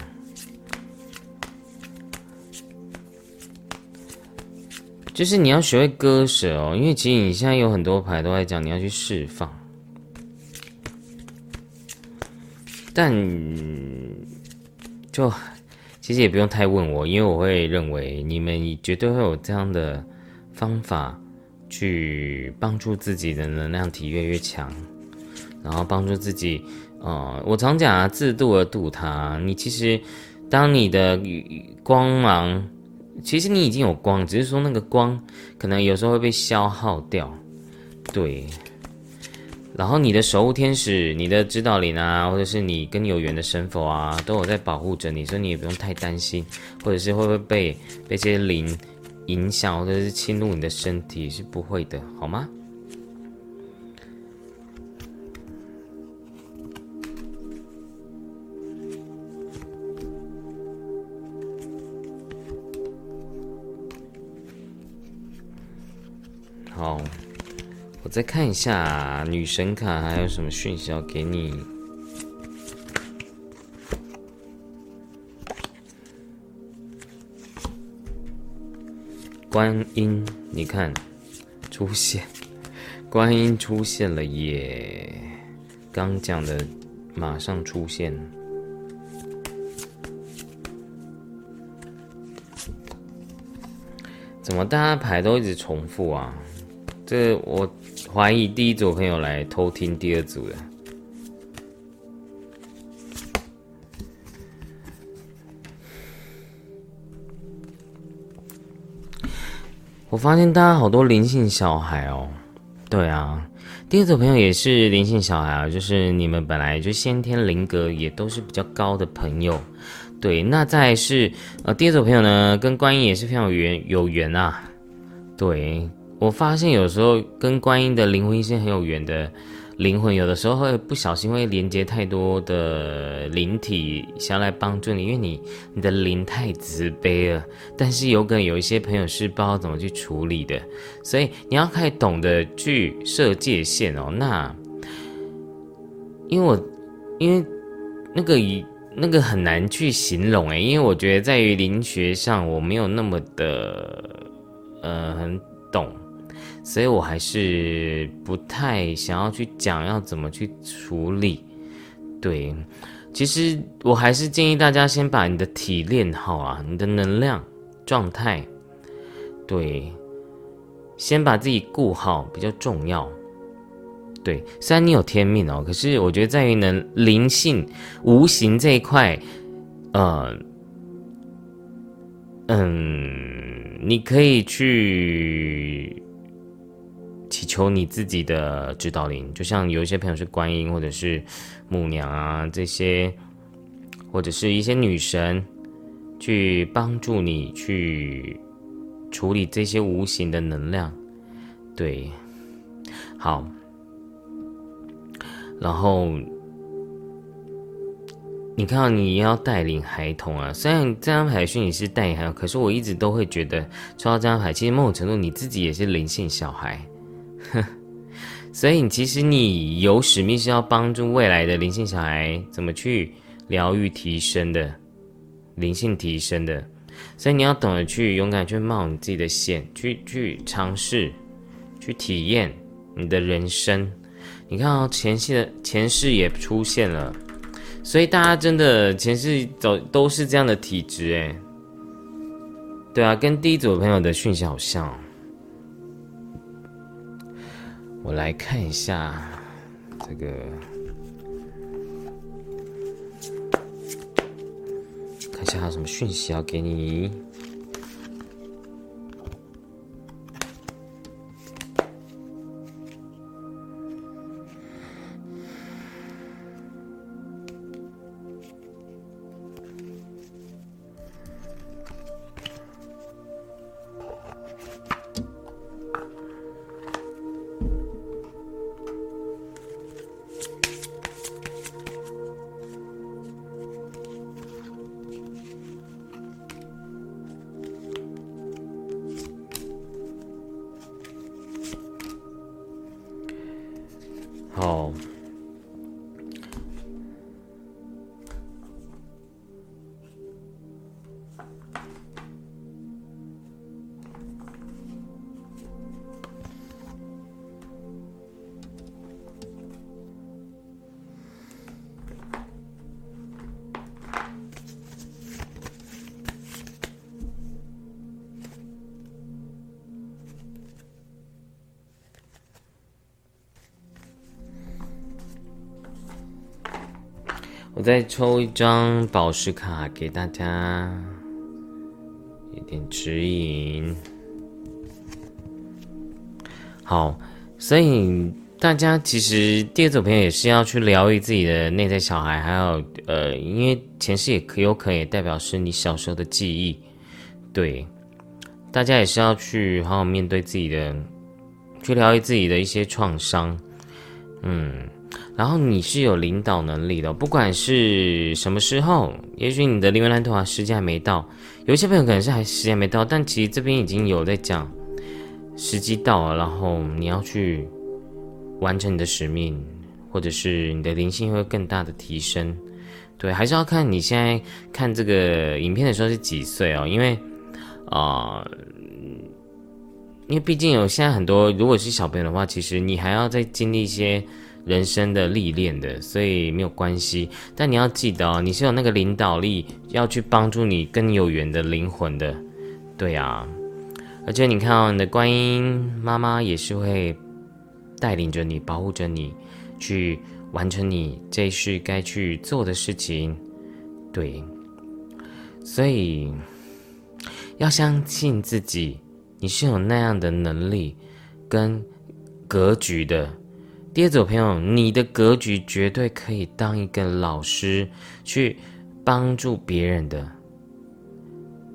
就是你要学会割舍哦，因为其实你现在有很多牌都在讲你要去释放，但就其实也不用太问我，因为我会认为你们绝对会有这样的。方法去帮助自己的能量体越来越强，然后帮助自己。呃，我常讲啊，自度而度他。你其实，当你的光芒，其实你已经有光，只是说那个光可能有时候会被消耗掉。对。然后你的守护天使、你的指导灵啊，或者是你跟你有缘的神佛啊，都有在保护着你，所以你也不用太担心，或者是会不会被被这些灵。影响或者是侵入你的身体是不会的，好吗？再看一下女神卡还有什么讯息要给你。观音，你看，出现，观音出现了耶！刚讲的，马上出现。怎么大家牌都一直重复啊？这我怀疑第一组朋友来偷听第二组的。我发现大家好多灵性小孩哦，对啊，第二组朋友也是灵性小孩啊，就是你们本来就先天灵格也都是比较高的朋友，对，那再是呃第二组朋友呢，跟观音也是非常有缘有缘啊，对。我发现有时候跟观音的灵魂一些很有缘的。灵魂有的时候会不小心会连接太多的灵体，想要来帮助你，因为你你的灵太慈悲了。但是有可能有一些朋友是不知道怎么去处理的，所以你要开始懂得去设界限哦。那因为我因为那个一那个很难去形容诶，因为我觉得在于灵学上我没有那么的呃很懂。所以我还是不太想要去讲要怎么去处理。对，其实我还是建议大家先把你的体练好啊，你的能量状态，对，先把自己顾好比较重要。对，虽然你有天命哦，可是我觉得在于能灵性、无形这一块，呃，嗯，你可以去祈求你自己的指导灵，就像有一些朋友是观音或者是母娘啊这些，或者是一些女神，去帮助你去处理这些无形的能量，对，好。然后，你看到你要带领孩童啊，虽然这张牌讯你是带领孩童，可是我一直都会觉得抽到这张牌，其实某种程度你自己也是灵性小孩，哼 [LAUGHS] 所以你其实你有使命是要帮助未来的灵性小孩怎么去疗愈、提升的灵性提升的，所以你要懂得去勇敢去冒你自己的险，去去尝试，去体验你的人生。你看哦，前世的前世也出现了，所以大家真的前世走都是这样的体质哎，对啊，跟第一组朋友的讯息好像。我来看一下这个，看一下还有什么讯息要给你。再抽一张宝石卡给大家，一点指引。好，所以大家其实第二组朋友也是要去疗愈自己的内在小孩，还有呃，因为前世也可有可能也代表是你小时候的记忆。对，大家也是要去好好面对自己的，去疗愈自己的一些创伤。嗯。然后你是有领导能力的，不管是什么时候，也许你的灵魂蓝图啊时间还没到，有些朋友可能是还时间没到，但其实这边已经有在讲时机到了，然后你要去完成你的使命，或者是你的灵性会更大的提升。对，还是要看你现在看这个影片的时候是几岁哦，因为啊，因为毕竟有现在很多，如果是小朋友的话，其实你还要再经历一些。人生的历练的，所以没有关系。但你要记得哦，你是有那个领导力，要去帮助你更有缘的灵魂的，对啊。而且你看哦，你的观音妈妈也是会带领着你，保护着你，去完成你这一世该去做的事情，对。所以要相信自己，你是有那样的能力跟格局的。第二组朋友，你的格局绝对可以当一个老师，去帮助别人的。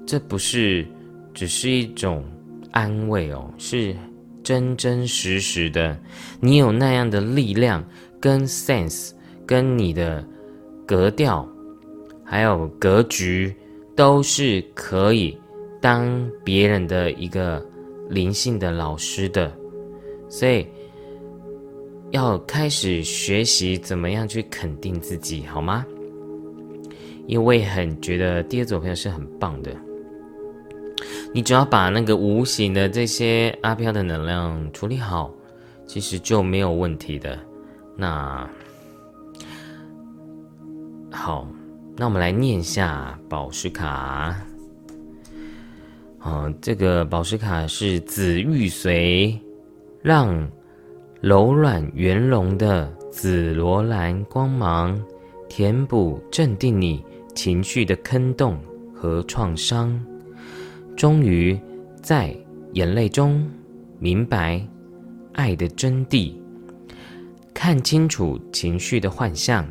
这不是只是一种安慰哦，是真真实实的。你有那样的力量、跟 sense、跟你的格调，还有格局，都是可以当别人的一个灵性的老师的。所以。要开始学习怎么样去肯定自己，好吗？因为很觉得第二组朋友是很棒的。你只要把那个无形的这些阿飘的能量处理好，其实就没有问题的。那好，那我们来念一下宝石卡。好，这个宝石卡是紫玉髓，让。柔软圆融的紫罗兰光芒，填补镇定你情绪的坑洞和创伤。终于在眼泪中明白爱的真谛，看清楚情绪的幻象，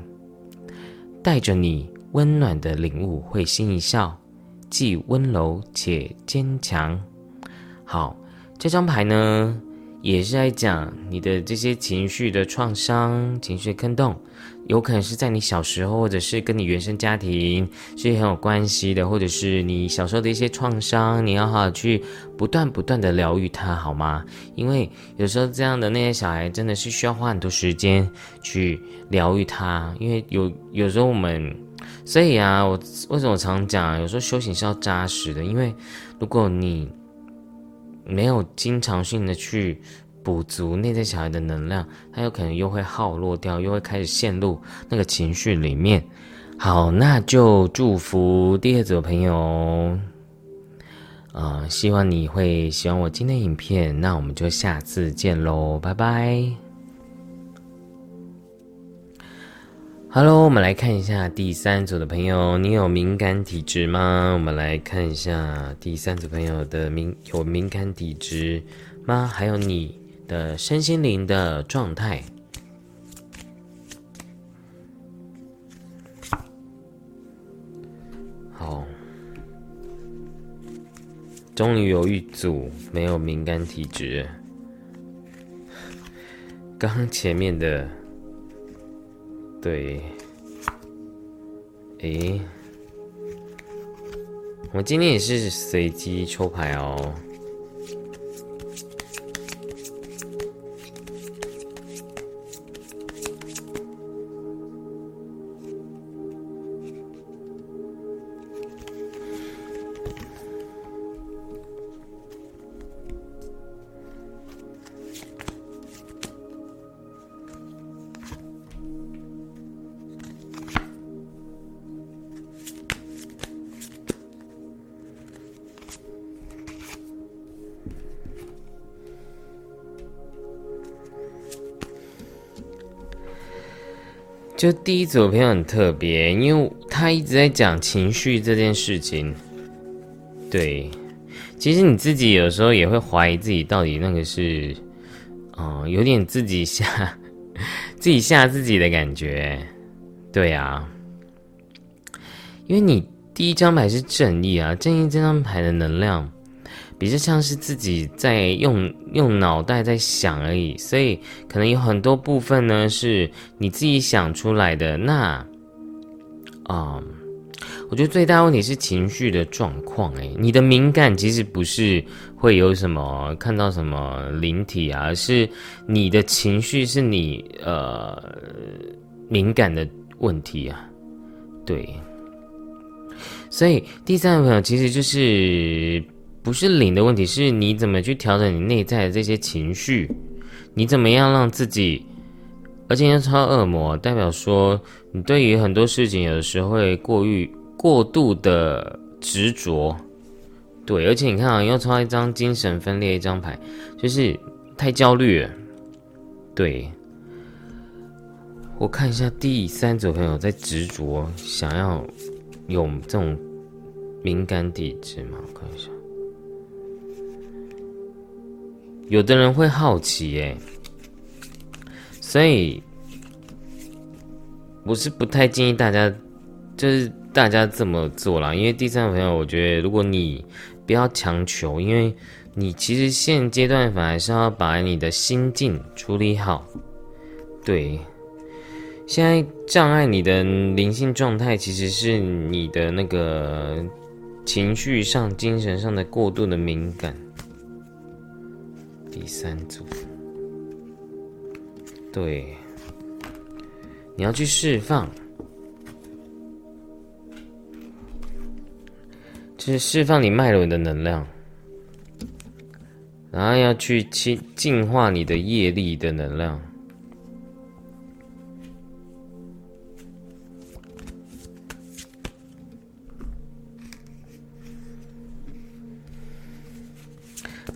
带着你温暖的领悟，会心一笑，既温柔且坚强。好，这张牌呢，也是在讲你的这些情绪的创伤、情绪的坑洞。有可能是在你小时候，或者是跟你原生家庭是很有关系的，或者是你小时候的一些创伤，你要好好去不断不断的疗愈它，好吗？因为有时候这样的那些小孩真的是需要花很多时间去疗愈他，因为有有时候我们，所以啊，我为什么常讲，有时候修行是要扎实的，因为如果你没有经常性的去。补足内在小孩的能量，他有可能又会耗落掉，又会开始陷入那个情绪里面。好，那就祝福第二组朋友，呃，希望你会喜欢我今天影片。那我们就下次见喽，拜拜。Hello，我们来看一下第三组的朋友，你有敏感体质吗？我们来看一下第三组朋友的敏有敏感体质吗？还有你。的身心灵的状态，好，终于有一组没有敏感体质。刚前面的，对，诶，我今天也是随机抽牌哦。就第一组朋友很特别，因为他一直在讲情绪这件事情。对，其实你自己有时候也会怀疑自己到底那个是，嗯，有点自己吓 [LAUGHS] 自己吓自己的感觉。对啊，因为你第一张牌是正义啊，正义这张牌的能量。比较像是自己在用用脑袋在想而已，所以可能有很多部分呢是你自己想出来的。那，啊，我觉得最大问题是情绪的状况。诶，你的敏感其实不是会有什么看到什么灵体啊，而是你的情绪是你呃敏感的问题啊。对，所以第三个朋友其实就是。不是领的问题，是你怎么去调整你内在的这些情绪？你怎么样让自己？而且要超恶魔，代表说你对于很多事情有的时候会过于过度的执着。对，而且你看啊，又超一张精神分裂一张牌，就是太焦虑了。对，我看一下第三组朋友在执着，想要有这种敏感体质吗？我看一下。有的人会好奇，哎，所以我是不太建议大家，就是大家这么做啦。因为第三个朋友，我觉得如果你不要强求，因为你其实现阶段反而是要把你的心境处理好。对，现在障碍你的灵性状态，其实是你的那个情绪上、精神上的过度的敏感。第三组，对，你要去释放，就是释放你脉轮的能量，然后要去清净化你的业力的能量。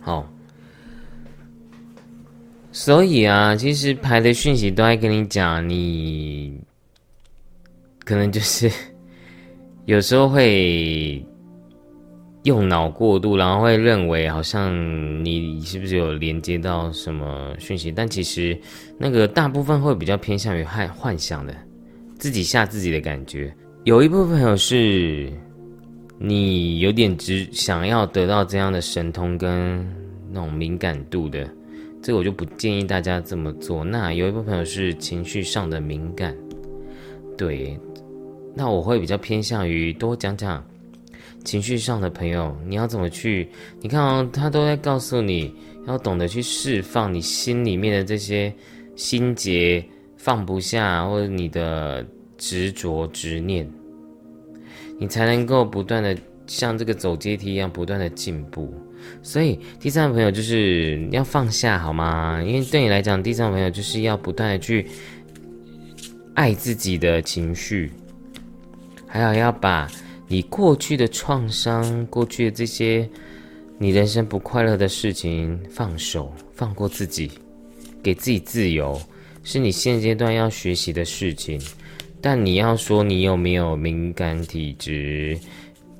好所以啊，其实牌的讯息都在跟你讲，你可能就是 [LAUGHS] 有时候会用脑过度，然后会认为好像你是不是有连接到什么讯息，但其实那个大部分会比较偏向于幻幻想的，自己吓自己的感觉。有一部分朋友是你有点只想要得到这样的神通跟那种敏感度的。所以我就不建议大家这么做。那有一部分朋友是情绪上的敏感，对，那我会比较偏向于多讲讲情绪上的朋友，你要怎么去？你看哦，他都在告诉你要懂得去释放你心里面的这些心结，放不下或者你的执着执念，你才能够不断的像这个走阶梯一样不断的进步。所以，第三个朋友就是要放下，好吗？因为对你来讲，第三个朋友就是要不断的去爱自己的情绪，还有要把你过去的创伤、过去的这些你人生不快乐的事情放手，放过自己，给自己自由，是你现阶段要学习的事情。但你要说你有没有敏感体质，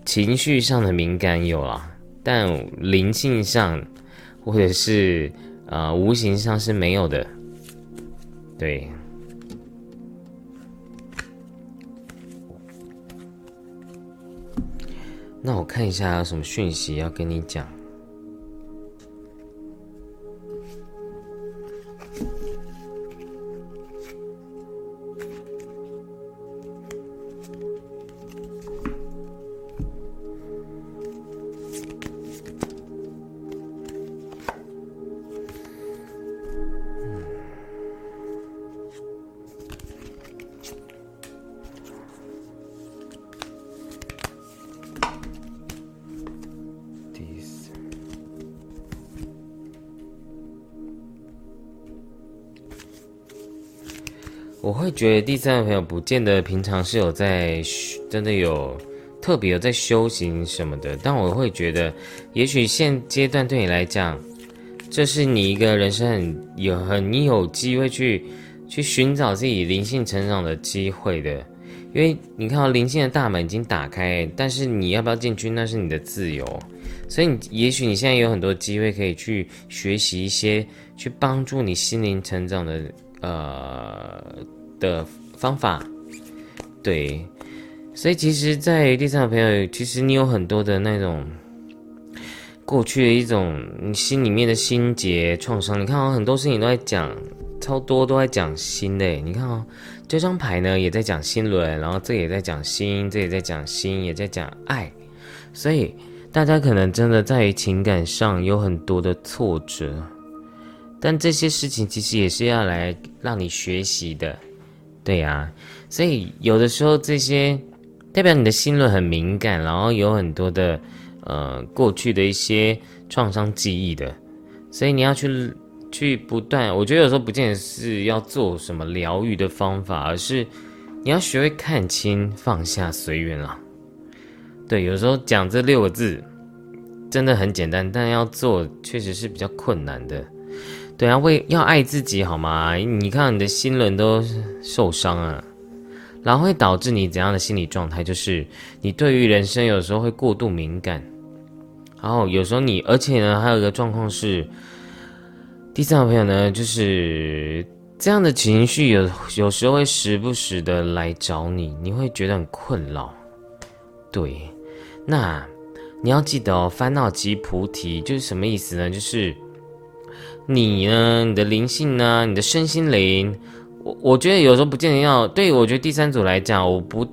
情绪上的敏感有啊。但灵性上，或者是呃无形上是没有的，对。那我看一下有什么讯息要跟你讲。觉得第三个朋友不见得平常是有在真的有特别有在修行什么的，但我会觉得，也许现阶段对你来讲，这是你一个人生很有很你有机会去去寻找自己灵性成长的机会的，因为你看到灵性的大门已经打开，但是你要不要进去那是你的自由，所以你也许你现在有很多机会可以去学习一些去帮助你心灵成长的。呃的方法，对，所以其实，在第三个朋友，其实你有很多的那种过去的一种你心里面的心结创伤。你看哦，很多事情都在讲，超多都在讲心的。你看哦，这张牌呢也在讲心轮，然后这也在讲心，这也在讲心，也在讲爱。所以大家可能真的在情感上有很多的挫折。但这些事情其实也是要来让你学习的，对呀。所以有的时候这些代表你的心轮很敏感，然后有很多的呃过去的一些创伤记忆的，所以你要去去不断。我觉得有时候不见得是要做什么疗愈的方法，而是你要学会看清、放下、随缘了。对，有时候讲这六个字真的很简单，但要做确实是比较困难的。对啊，为要爱自己好吗？你看你的心轮都受伤啊，然后会导致你怎样的心理状态？就是你对于人生有时候会过度敏感，然后有时候你，而且呢，还有一个状况是，第三个朋友呢，就是这样的情绪有有时候会时不时的来找你，你会觉得很困扰。对，那你要记得哦，烦恼即菩提，就是什么意思呢？就是。你呢？你的灵性呢？你的身心灵，我我觉得有时候不见得要。对我觉得第三组来讲，我不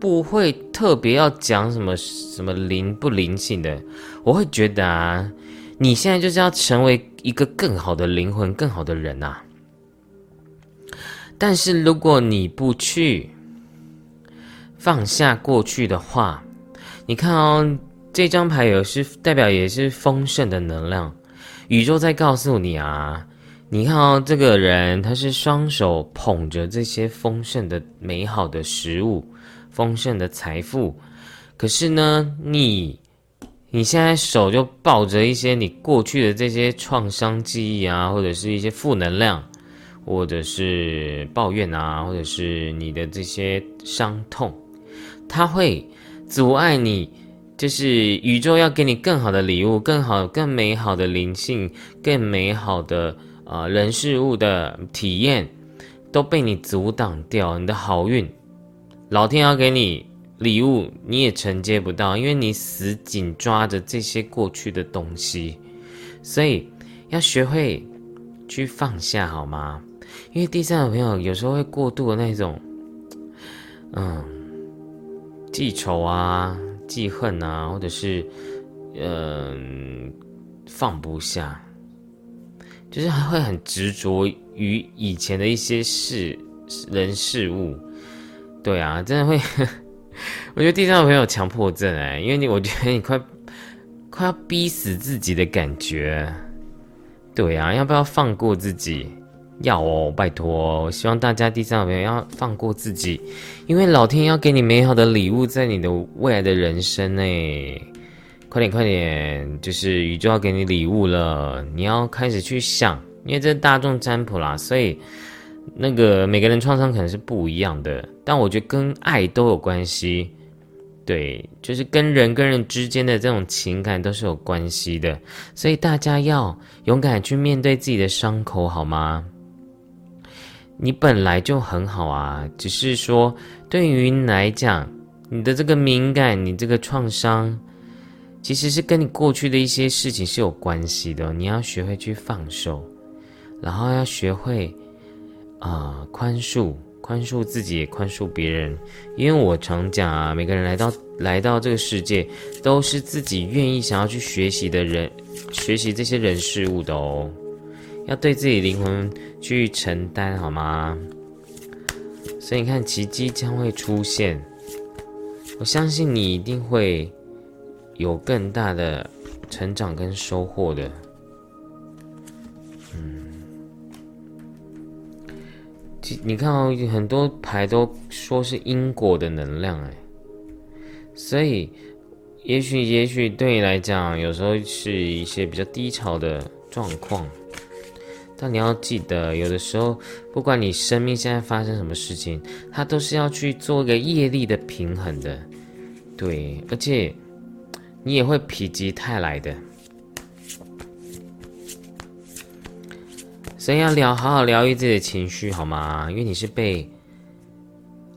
不会特别要讲什么什么灵不灵性的。我会觉得啊，你现在就是要成为一个更好的灵魂，更好的人呐。但是如果你不去放下过去的话，你看哦，这张牌也是代表也是丰盛的能量。宇宙在告诉你啊，你看哦，这个人他是双手捧着这些丰盛的、美好的食物、丰盛的财富，可是呢，你你现在手就抱着一些你过去的这些创伤记忆啊，或者是一些负能量，或者是抱怨啊，或者是你的这些伤痛，它会阻碍你，就是宇宙要给你更好的礼物，更好、更美好的灵性，更美好的啊人事物的体验，都被你阻挡掉，你的好运，老天要给你。礼物你也承接不到，因为你死紧抓着这些过去的东西，所以要学会去放下，好吗？因为第三个朋友有时候会过度的那种，嗯，记仇啊、记恨啊，或者是嗯放不下，就是还会很执着于以前的一些事、人、事物。对啊，真的会。[LAUGHS] 我觉得第三个朋友强迫症哎，因为你我觉得你快快要逼死自己的感觉，对呀，要不要放过自己？要哦，拜托，我希望大家第三个朋友要放过自己，因为老天要给你美好的礼物在你的未来的人生哎，快点快点，就是宇宙要给你礼物了，你要开始去想，因为这是大众占卜啦，所以。那个每个人创伤可能是不一样的，但我觉得跟爱都有关系，对，就是跟人跟人之间的这种情感都是有关系的，所以大家要勇敢去面对自己的伤口，好吗？你本来就很好啊，只是说对于你来讲，你的这个敏感，你这个创伤，其实是跟你过去的一些事情是有关系的，你要学会去放手，然后要学会。啊，宽恕，宽恕自己，宽恕别人。因为我常讲啊，每个人来到来到这个世界，都是自己愿意想要去学习的人，学习这些人事物的哦。要对自己灵魂去承担，好吗？所以你看，奇迹将会出现。我相信你一定会有更大的成长跟收获的。嗯你看哦，很多牌都说是因果的能量哎，所以也许也许对你来讲，有时候是一些比较低潮的状况，但你要记得，有的时候不管你生命现在发生什么事情，它都是要去做一个业力的平衡的，对，而且你也会否极泰来的。所以要疗，好好疗愈自己的情绪，好吗？因为你是被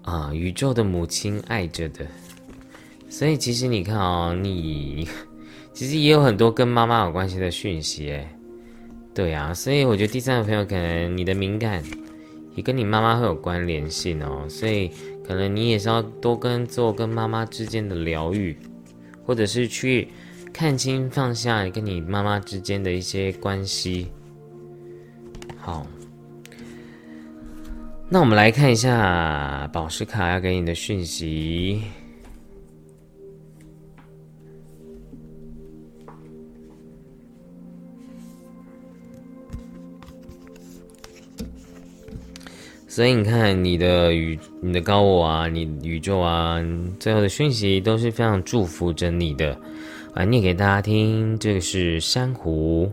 啊宇宙的母亲爱着的，所以其实你看哦，你其实也有很多跟妈妈有关系的讯息，哎，对啊，所以我觉得第三个朋友可能你的敏感也跟你妈妈会有关联性哦，所以可能你也是要多跟做跟妈妈之间的疗愈，或者是去看清放下跟你妈妈之间的一些关系。好，那我们来看一下宝石卡要给你的讯息。所以你看，你的宇、你的高我啊，你宇宙啊，最后的讯息都是非常祝福着你的。啊念给大家听，这个是珊瑚。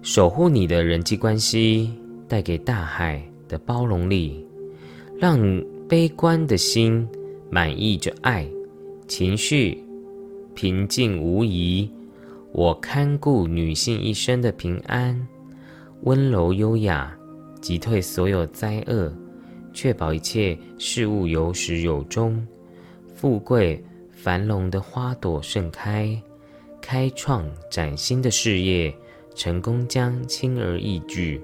守护你的人际关系，带给大海的包容力，让悲观的心满意着爱，情绪平静无疑。我看顾女性一生的平安，温柔优雅，击退所有灾厄，确保一切事物有始有终。富贵繁荣的花朵盛开，开创崭新的事业。成功将轻而易举。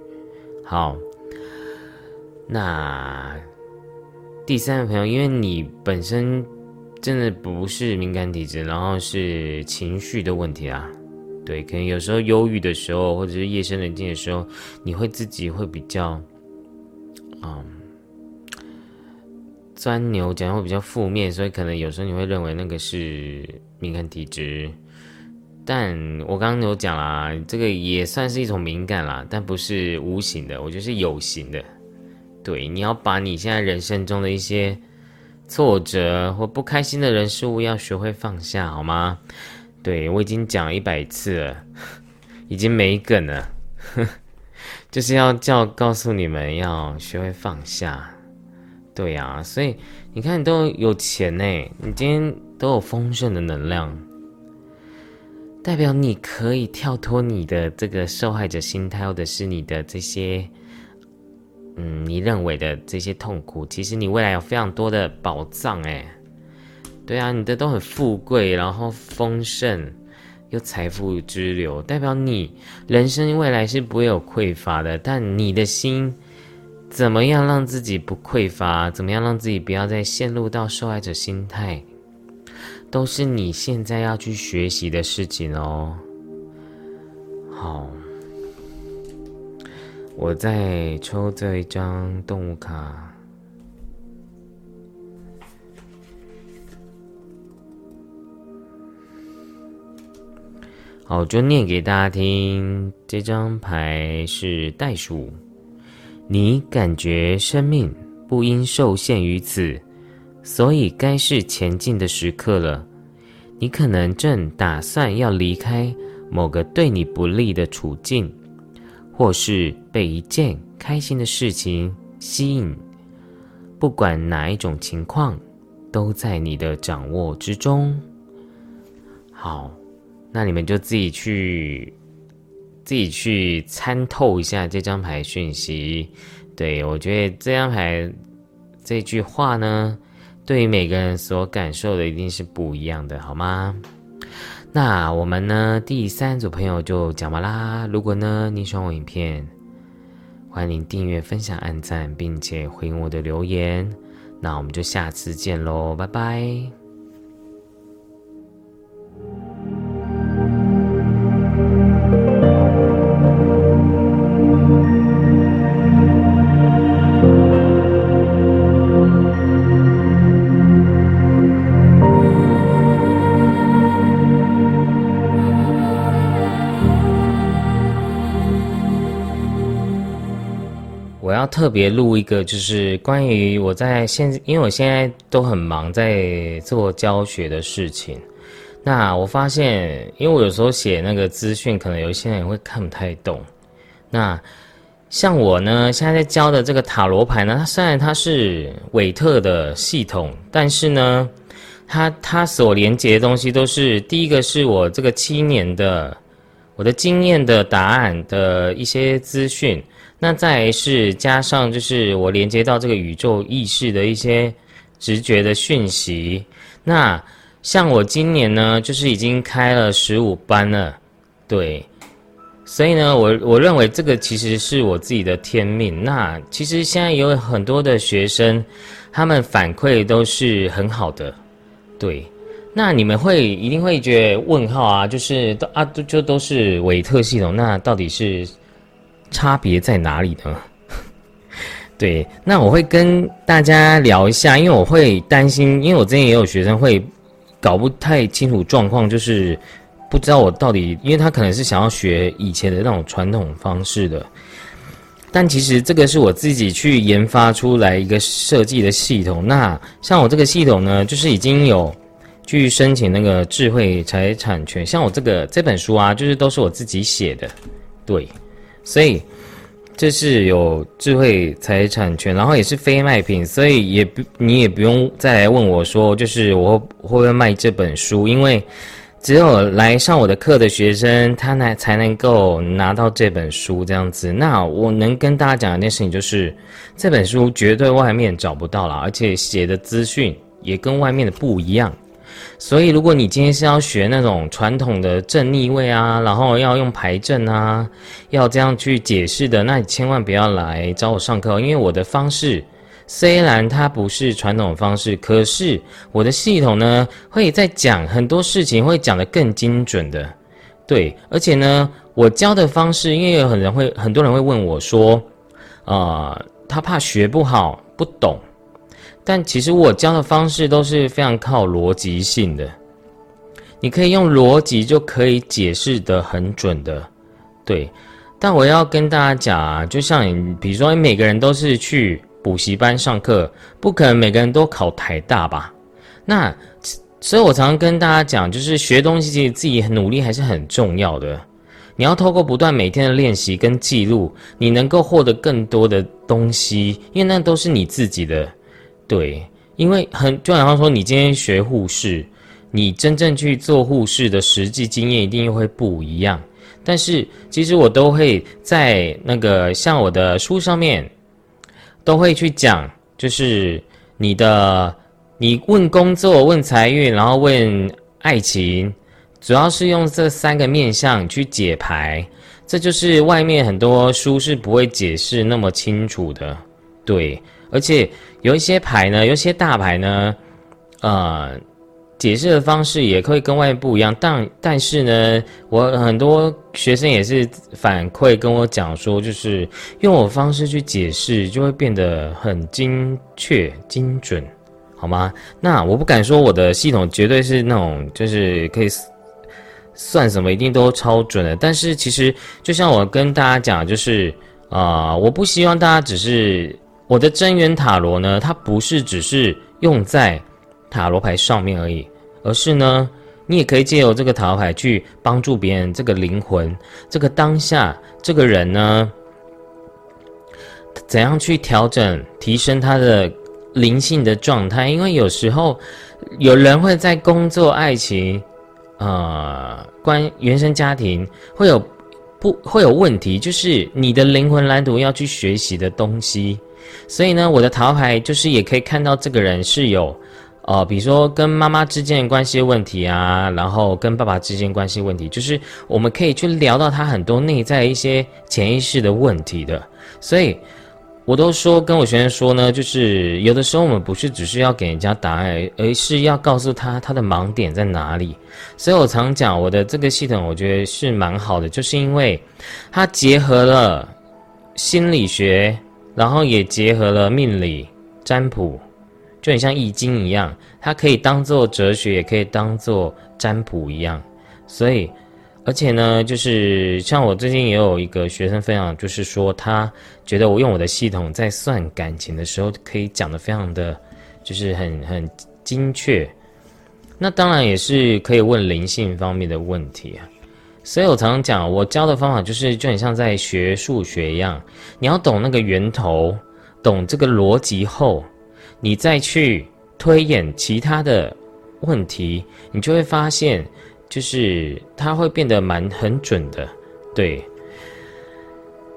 好，那第三个朋友，因为你本身真的不是敏感体质，然后是情绪的问题啊。对，可能有时候忧郁的时候，或者是夜深人静的时候，你会自己会比较，嗯，钻牛角尖，会比较负面，所以可能有时候你会认为那个是敏感体质。但我刚刚有讲啦，这个也算是一种敏感啦，但不是无形的，我觉得是有形的。对，你要把你现在人生中的一些挫折或不开心的人事物，要学会放下，好吗？对我已经讲一百次了，[LAUGHS] 已经没梗了，[LAUGHS] 就是要叫告诉你们要学会放下。对呀，所以你看，你都有钱呢，你今天都有丰盛的能量，代表你可以跳脱你的这个受害者心态，或者是你的这些，嗯，你认为的这些痛苦，其实你未来有非常多的宝藏哎。对啊，你的都很富贵，然后丰盛又财富之流，代表你人生未来是不会有匮乏的。但你的心怎么样让自己不匮乏？怎么样让自己不要再陷入到受害者心态？都是你现在要去学习的事情哦。好，我再抽这一张动物卡。好，就念给大家听。这张牌是袋鼠。你感觉生命不应受限于此，所以该是前进的时刻了。你可能正打算要离开某个对你不利的处境，或是被一件开心的事情吸引。不管哪一种情况，都在你的掌握之中。好。那你们就自己去，自己去参透一下这张牌讯息。对我觉得这张牌这句话呢，对于每个人所感受的一定是不一样的，好吗？那我们呢，第三组朋友就讲完啦。如果呢你喜欢我影片，欢迎订阅、分享、按赞，并且回应我的留言。那我们就下次见喽，拜拜。特别录一个，就是关于我在现，因为我现在都很忙，在做教学的事情。那我发现，因为我有时候写那个资讯，可能有一些人会看不太懂。那像我呢，现在在教的这个塔罗牌呢，它虽然它是韦特的系统，但是呢，它它所连接的东西都是第一个是我这个七年的我的经验的答案的一些资讯。那再是加上，就是我连接到这个宇宙意识的一些直觉的讯息。那像我今年呢，就是已经开了十五班了，对。所以呢，我我认为这个其实是我自己的天命。那其实现在有很多的学生，他们反馈都是很好的，对。那你们会一定会觉得问号啊，就是都啊，都就都是韦特系统，那到底是？差别在哪里呢？[LAUGHS] 对，那我会跟大家聊一下，因为我会担心，因为我之前也有学生会搞不太清楚状况，就是不知道我到底，因为他可能是想要学以前的那种传统方式的，但其实这个是我自己去研发出来一个设计的系统。那像我这个系统呢，就是已经有去申请那个智慧财产权，像我这个这本书啊，就是都是我自己写的，对。所以这是有智慧财产权，然后也是非卖品，所以也不你也不用再来问我说，就是我会不会卖这本书，因为只有来上我的课的学生，他才才能够拿到这本书这样子。那我能跟大家讲一件事情，就是这本书绝对外面找不到了，而且写的资讯也跟外面的不一样。所以，如果你今天是要学那种传统的正逆位啊，然后要用牌阵啊，要这样去解释的，那你千万不要来找我上课，因为我的方式虽然它不是传统方式，可是我的系统呢会在讲很多事情，会讲得更精准的。对，而且呢，我教的方式，因为有很人会很多人会问我说，啊，他怕学不好，不懂。但其实我教的方式都是非常靠逻辑性的，你可以用逻辑就可以解释的很准的，对。但我要跟大家讲啊，就像你，比如说每个人都是去补习班上课，不可能每个人都考台大吧？那所以我常常跟大家讲，就是学东西，其实自己努力还是很重要的。你要透过不断每天的练习跟记录，你能够获得更多的东西，因为那都是你自己的。对，因为很就好像说，你今天学护士，你真正去做护士的实际经验一定又会不一样。但是其实我都会在那个像我的书上面，都会去讲，就是你的。你问工作、问财运，然后问爱情，主要是用这三个面相去解牌，这就是外面很多书是不会解释那么清楚的。对，而且有一些牌呢，有一些大牌呢，呃，解释的方式也可以跟外面不一样。但但是呢，我很多学生也是反馈跟我讲说，就是用我方式去解释，就会变得很精确、精准。好吗？那我不敢说我的系统绝对是那种，就是可以算什么一定都超准的。但是其实就像我跟大家讲，就是啊，我不希望大家只是我的真元塔罗呢，它不是只是用在塔罗牌上面而已，而是呢，你也可以借由这个塔罗牌去帮助别人，这个灵魂，这个当下这个人呢，怎样去调整、提升他的。灵性的状态，因为有时候有人会在工作、爱情、呃，关原生家庭会有不会有问题，就是你的灵魂蓝图要去学习的东西。所以呢，我的桃牌就是也可以看到这个人是有，呃，比如说跟妈妈之间的关系问题啊，然后跟爸爸之间关系问题，就是我们可以去聊到他很多内在一些潜意识的问题的，所以。我都说跟我学生说呢，就是有的时候我们不是只是要给人家答案，而是要告诉他他的盲点在哪里。所以我常讲我的这个系统，我觉得是蛮好的，就是因为它结合了心理学，然后也结合了命理占卜，就很像易经一样，它可以当做哲学，也可以当做占卜一样，所以。而且呢，就是像我最近也有一个学生分享，就是说他觉得我用我的系统在算感情的时候，可以讲的非常的，就是很很精确。那当然也是可以问灵性方面的问题啊。所以我常常讲，我教的方法就是就很像在学数学一样，你要懂那个源头，懂这个逻辑后，你再去推演其他的问题，你就会发现。就是它会变得蛮很准的，对。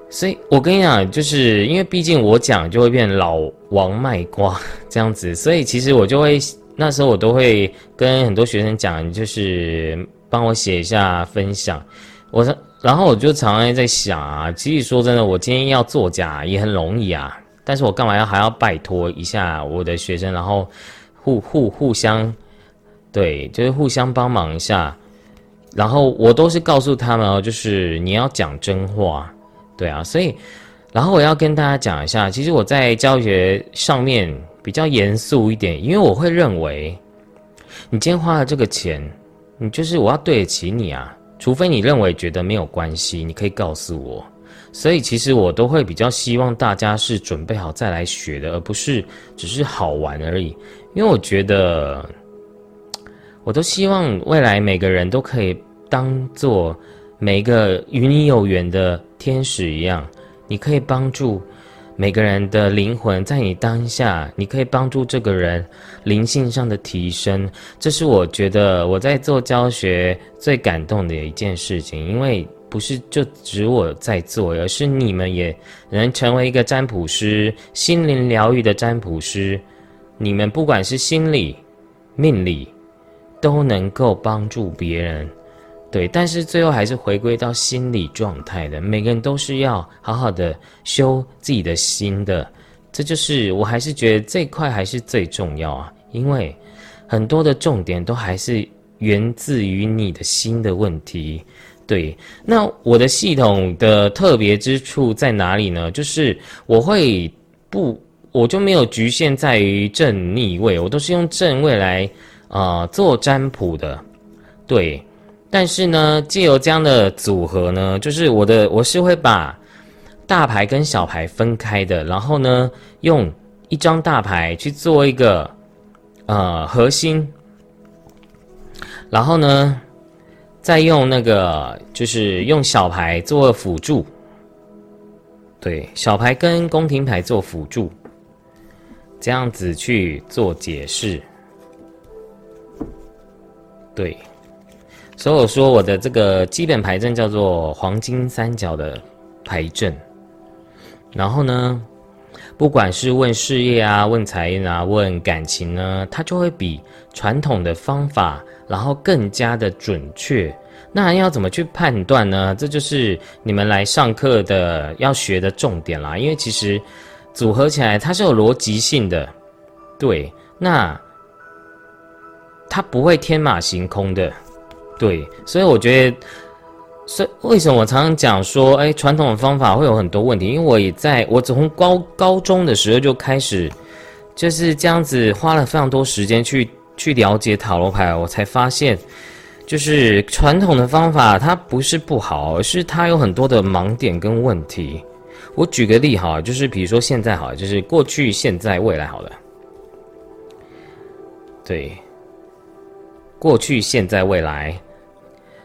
所以我跟你讲，就是因为毕竟我讲就会变老王卖瓜这样子，所以其实我就会那时候我都会跟很多学生讲，就是帮我写一下分享。我说，然后我就常常在想啊，其实说真的，我今天要作假也很容易啊，但是我干嘛要还要拜托一下我的学生，然后互互互相对，就是互相帮忙一下。然后我都是告诉他们哦，就是你要讲真话，对啊，所以，然后我要跟大家讲一下，其实我在教学上面比较严肃一点，因为我会认为，你今天花了这个钱，你就是我要对得起你啊，除非你认为觉得没有关系，你可以告诉我。所以其实我都会比较希望大家是准备好再来学的，而不是只是好玩而已，因为我觉得。我都希望未来每个人都可以当做每一个与你有缘的天使一样，你可以帮助每个人的灵魂，在你当下，你可以帮助这个人灵性上的提升。这是我觉得我在做教学最感动的一件事情，因为不是就只我在做，而是你们也能成为一个占卜师，心灵疗愈的占卜师。你们不管是心理、命理。都能够帮助别人，对，但是最后还是回归到心理状态的。每个人都是要好好的修自己的心的，这就是我还是觉得这块还是最重要啊，因为很多的重点都还是源自于你的心的问题。对，那我的系统的特别之处在哪里呢？就是我会不，我就没有局限在于正逆位，我都是用正位来。啊，做占卜的，对，但是呢，借由这样的组合呢，就是我的我是会把大牌跟小牌分开的，然后呢，用一张大牌去做一个呃核心，然后呢，再用那个就是用小牌做辅助，对，小牌跟宫廷牌做辅助，这样子去做解释，对。所以我说我的这个基本牌阵叫做黄金三角的牌阵，然后呢，不管是问事业啊、问财运啊、问感情呢，它就会比传统的方法，然后更加的准确。那要怎么去判断呢？这就是你们来上课的要学的重点啦。因为其实组合起来它是有逻辑性的，对，那它不会天马行空的。对，所以我觉得，所以为什么我常常讲说，哎，传统的方法会有很多问题？因为我也在我从高高中的时候就开始就是这样子，花了非常多时间去去了解塔罗牌，我才发现，就是传统的方法它不是不好，而是它有很多的盲点跟问题。我举个例哈，就是比如说现在好了，就是过去、现在、未来好了，对，过去、现在、未来。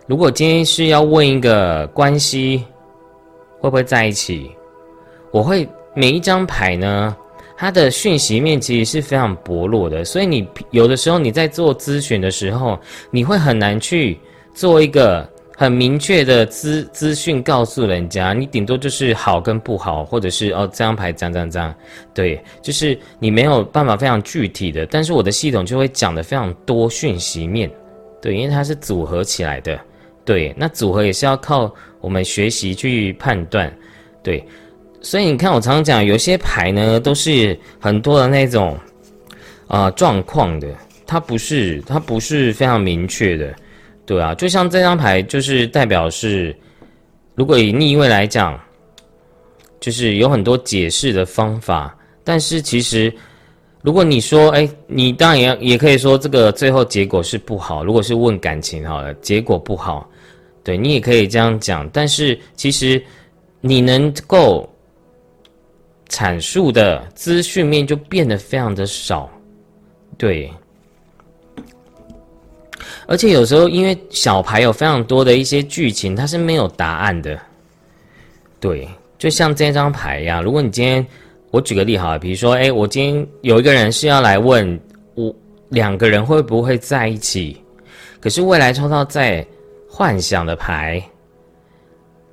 如果今天是要问一个关系会不会在一起，我会每一张牌呢，它的讯息面其实是非常薄弱的，所以你有的时候你在做咨询的时候，你会很难去做一个很明确的资资讯告诉人家，你顶多就是好跟不好，或者是哦这张牌这样这样这样，对，就是你没有办法非常具体的，但是我的系统就会讲的非常多讯息面，对，因为它是组合起来的。对，那组合也是要靠我们学习去判断，对，所以你看我常常讲，有些牌呢都是很多的那种啊状况的，它不是它不是非常明确的，对啊，就像这张牌就是代表是，如果以逆位来讲，就是有很多解释的方法，但是其实如果你说，哎，你当然也也可以说这个最后结果是不好，如果是问感情好了，结果不好。对你也可以这样讲，但是其实你能够阐述的资讯面就变得非常的少，对。而且有时候因为小牌有非常多的一些剧情，它是没有答案的，对。就像这张牌一样，如果你今天我举个例哈，比如说，哎，我今天有一个人是要来问我两个人会不会在一起，可是未来抽到在。幻想的牌，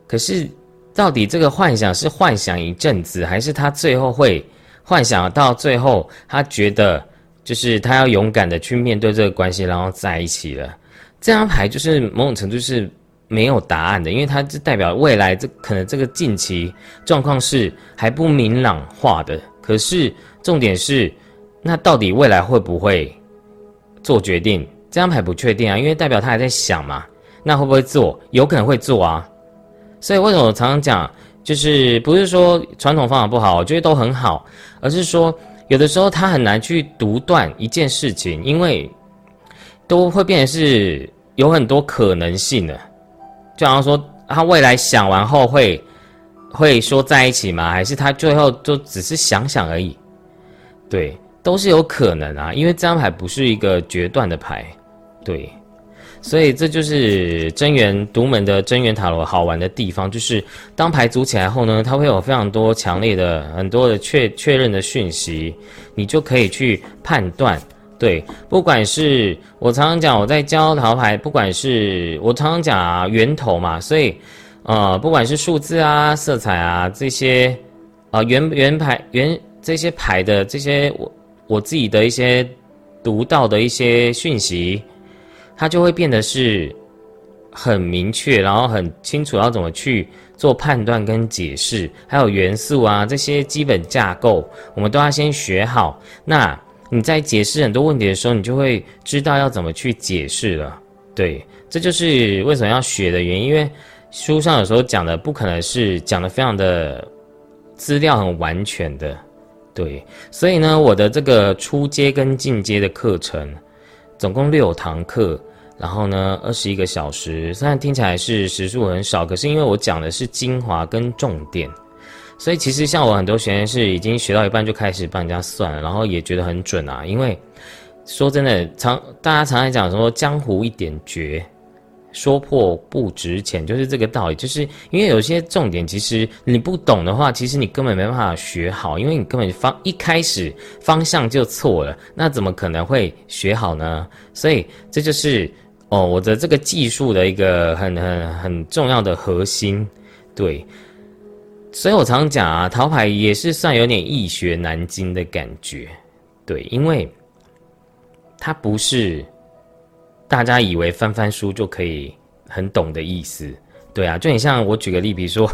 可是到底这个幻想是幻想一阵子，还是他最后会幻想到最后，他觉得就是他要勇敢的去面对这个关系，然后在一起了？这张牌就是某种程度是没有答案的，因为它是代表未来这可能这个近期状况是还不明朗化的。可是重点是，那到底未来会不会做决定？这张牌不确定啊，因为代表他还在想嘛。那会不会做？有可能会做啊，所以为什么我常常讲，就是不是说传统方法不好，我觉得都很好，而是说有的时候他很难去独断一件事情，因为都会变成是有很多可能性的。就好像说，他未来想完后会会说在一起吗？还是他最后就只是想想而已？对，都是有可能啊，因为这张牌不是一个决断的牌，对。所以这就是真元独门的真元塔罗好玩的地方，就是当牌组起来后呢，它会有非常多强烈的、很多的确确认的讯息，你就可以去判断。对，不管是我常常讲我在教桃牌，不管是我常常讲啊源头嘛，所以呃，不管是数字啊、色彩啊这些啊原原牌原这些牌的这些我我自己的一些独到的一些讯息。它就会变得是很明确，然后很清楚要怎么去做判断跟解释，还有元素啊这些基本架构，我们都要先学好。那你在解释很多问题的时候，你就会知道要怎么去解释了。对，这就是为什么要学的原因，因为书上有时候讲的不可能是讲的非常的资料很完全的。对，所以呢，我的这个初阶跟进阶的课程，总共六堂课。然后呢，二十一个小时，虽然听起来是时数很少，可是因为我讲的是精华跟重点，所以其实像我很多学员是已经学到一半就开始帮人家算了，然后也觉得很准啊。因为说真的，常大家常常讲说江湖一点绝。说破不值钱，就是这个道理。就是因为有些重点，其实你不懂的话，其实你根本没办法学好，因为你根本方一开始方向就错了，那怎么可能会学好呢？所以这就是哦，我的这个技术的一个很很很重要的核心。对，所以我常讲啊，桃牌也是算有点易学难精的感觉。对，因为它不是。大家以为翻翻书就可以很懂的意思，对啊，就很像我举个例，比如说，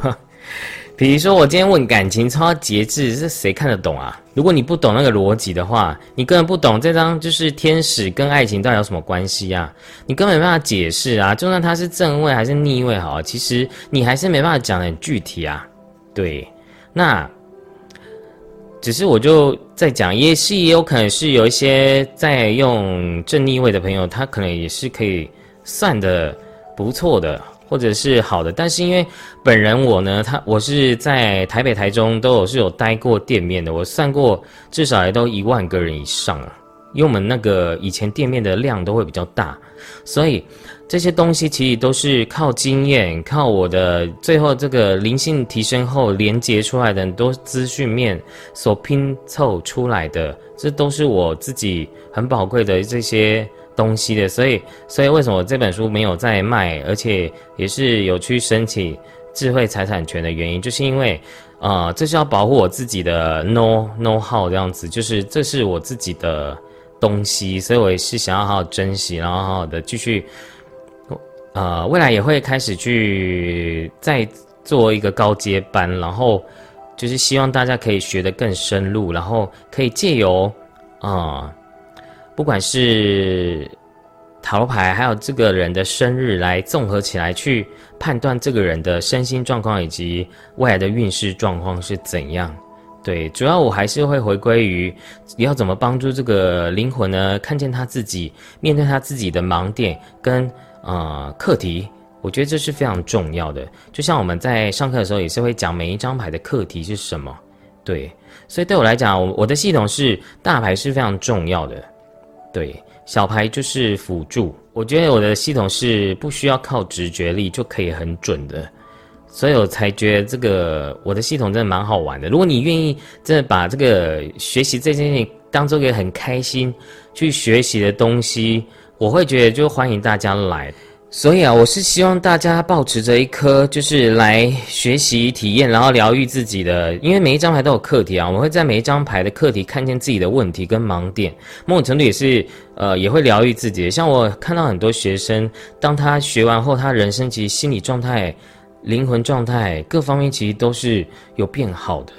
比如说我今天问感情超节制，是谁看得懂啊？如果你不懂那个逻辑的话，你根本不懂这张就是天使跟爱情到底有什么关系啊？你根本没办法解释啊！就算它是正位还是逆位，好，其实你还是没办法讲的很具体啊。对，那。只是我就在讲，也是也有可能是有一些在用正逆位的朋友，他可能也是可以算的不错的，或者是好的。但是因为本人我呢，他我是在台北、台中都有是有待过店面的，我算过至少也都一万个人以上啊。因为我们那个以前店面的量都会比较大，所以。这些东西其实都是靠经验，靠我的最后这个灵性提升后连接出来的很多资讯面所拼凑出来的，这都是我自己很宝贵的这些东西的。所以，所以为什么这本书没有在卖，而且也是有去申请智慧财产权的原因，就是因为，呃，这是要保护我自己的 no no how 这样子，就是这是我自己的东西，所以我也是想要好好珍惜，然后好好的继续。呃，未来也会开始去再做一个高阶班，然后就是希望大家可以学得更深入，然后可以借由啊，不管是塔罗牌，还有这个人的生日来综合起来去判断这个人的身心状况以及未来的运势状况是怎样。对，主要我还是会回归于要怎么帮助这个灵魂呢？看见他自己，面对他自己的盲点跟。呃，课题，我觉得这是非常重要的。就像我们在上课的时候，也是会讲每一张牌的课题是什么。对，所以对我来讲，我我的系统是大牌是非常重要的，对，小牌就是辅助。我觉得我的系统是不需要靠直觉力就可以很准的，所以我才觉得这个我的系统真的蛮好玩的。如果你愿意真的把这个学习这件事情当做一个很开心去学习的东西。我会觉得就欢迎大家来，所以啊，我是希望大家保持着一颗就是来学习、体验，然后疗愈自己的。因为每一张牌都有课题啊，我们会在每一张牌的课题看见自己的问题跟盲点，某种程度也是呃也会疗愈自己。像我看到很多学生，当他学完后，他人生其实心理状态、灵魂状态各方面其实都是有变好的。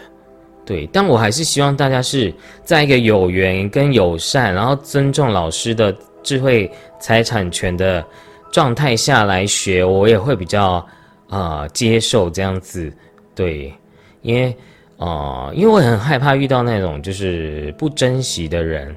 对，但我还是希望大家是在一个有缘跟友善，然后尊重老师的。智慧财产权的状态下来学，我也会比较啊接受这样子，对，因为啊，因为我很害怕遇到那种就是不珍惜的人，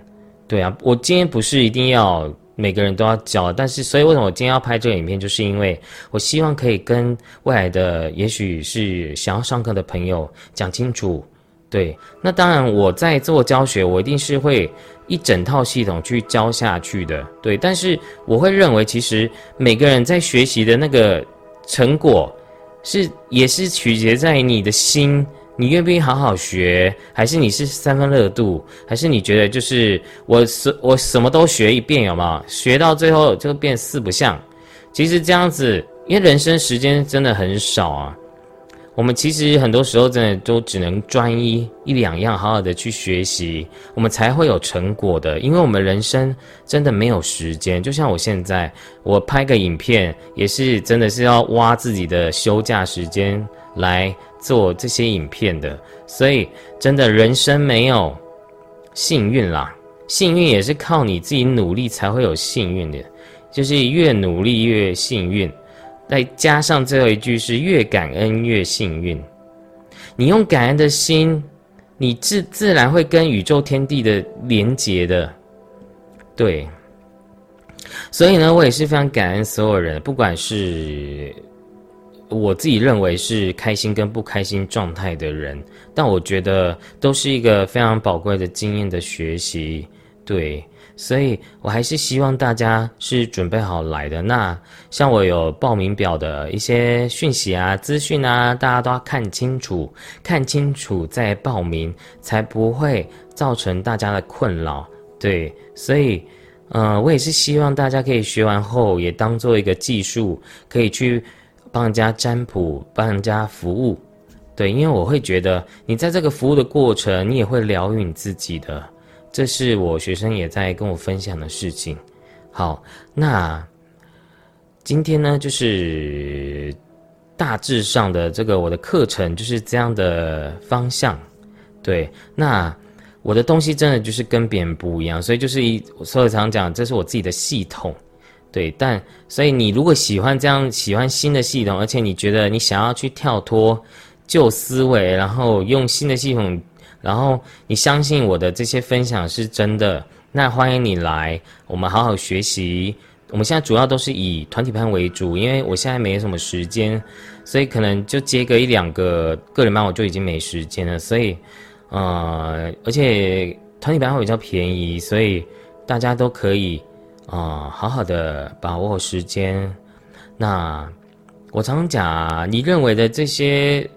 对啊，我今天不是一定要每个人都要教，但是所以为什么我今天要拍这个影片，就是因为我希望可以跟未来的也许是想要上课的朋友讲清楚，对，那当然我在做教学，我一定是会。一整套系统去教下去的，对，但是我会认为，其实每个人在学习的那个成果，是也是取决在你的心，你愿不愿意好好学，还是你是三分热度，还是你觉得就是我什我什么都学一遍，有吗？学到最后就变四不像。其实这样子，因为人生时间真的很少啊。我们其实很多时候真的都只能专一一两样，好好的去学习，我们才会有成果的。因为我们人生真的没有时间，就像我现在，我拍个影片也是真的是要挖自己的休假时间来做这些影片的。所以，真的人生没有幸运啦，幸运也是靠你自己努力才会有幸运的，就是越努力越幸运。再加上最后一句是越感恩越幸运，你用感恩的心，你自自然会跟宇宙天地的连结的，对。所以呢，我也是非常感恩所有人，不管是我自己认为是开心跟不开心状态的人，但我觉得都是一个非常宝贵的经验的学习，对。所以我还是希望大家是准备好来的。那像我有报名表的一些讯息啊、资讯啊，大家都要看清楚，看清楚再报名，才不会造成大家的困扰。对，所以，呃，我也是希望大家可以学完后，也当做一个技术，可以去帮人家占卜、帮人家服务。对，因为我会觉得，你在这个服务的过程，你也会疗愈你自己的。这是我学生也在跟我分享的事情。好，那今天呢，就是大致上的这个我的课程就是这样的方向。对，那我的东西真的就是跟别人不一样，所以就是一，所以常讲，这是我自己的系统。对，但所以你如果喜欢这样，喜欢新的系统，而且你觉得你想要去跳脱。旧思维，然后用新的系统，然后你相信我的这些分享是真的，那欢迎你来，我们好好学习。我们现在主要都是以团体班为主，因为我现在没什么时间，所以可能就接个一两个个人班，我就已经没时间了。所以，呃，而且团体班会比较便宜，所以大家都可以啊，好好的把握时间。那我常常讲，你认为的这些。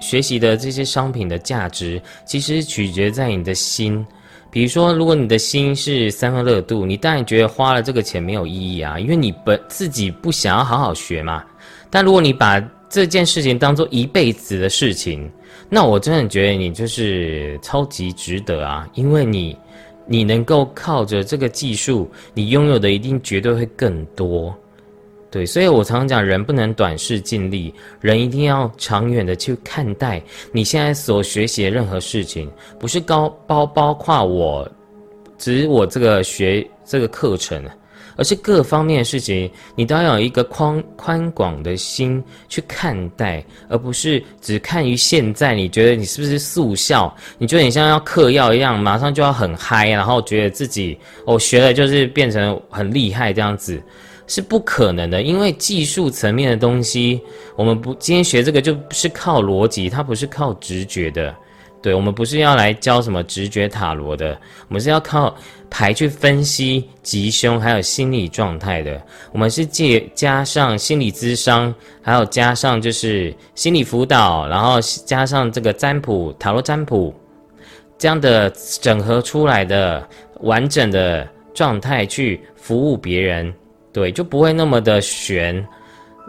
学习的这些商品的价值，其实取决在你的心。比如说，如果你的心是三分热度，你当然觉得花了这个钱没有意义啊，因为你本自己不想要好好学嘛。但如果你把这件事情当做一辈子的事情，那我真的觉得你就是超级值得啊，因为你，你能够靠着这个技术，你拥有的一定绝对会更多。对，所以我常常讲，人不能短视尽力，人一定要长远的去看待你现在所学习的任何事情，不是高包包括我，只我这个学这个课程，而是各方面的事情，你都要有一个宽宽广的心去看待，而不是只看于现在。你觉得你是不是速效？你觉得你像要嗑药一样，马上就要很嗨，然后觉得自己我学了就是变成很厉害这样子。是不可能的，因为技术层面的东西，我们不今天学这个就是靠逻辑，它不是靠直觉的。对，我们不是要来教什么直觉塔罗的，我们是要靠牌去分析吉凶，还有心理状态的。我们是借加上心理咨商，还有加上就是心理辅导，然后加上这个占卜塔罗占卜这样的整合出来的完整的状态去服务别人。对，就不会那么的悬，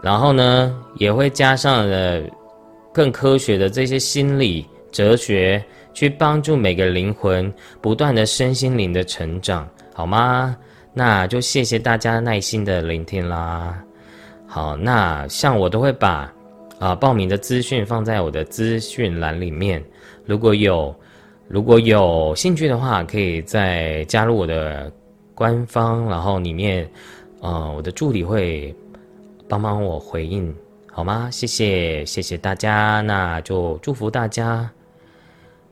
然后呢，也会加上了更科学的这些心理哲学，去帮助每个灵魂不断的身心灵的成长，好吗？那就谢谢大家耐心的聆听啦。好，那像我都会把啊报名的资讯放在我的资讯栏里面，如果有如果有兴趣的话，可以再加入我的官方，然后里面。啊，我的助理会帮帮我回应，好吗？谢谢，谢谢大家，那就祝福大家，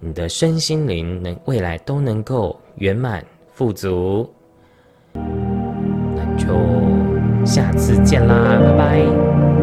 你的身心灵能未来都能够圆满富足，那就下次见啦，拜拜。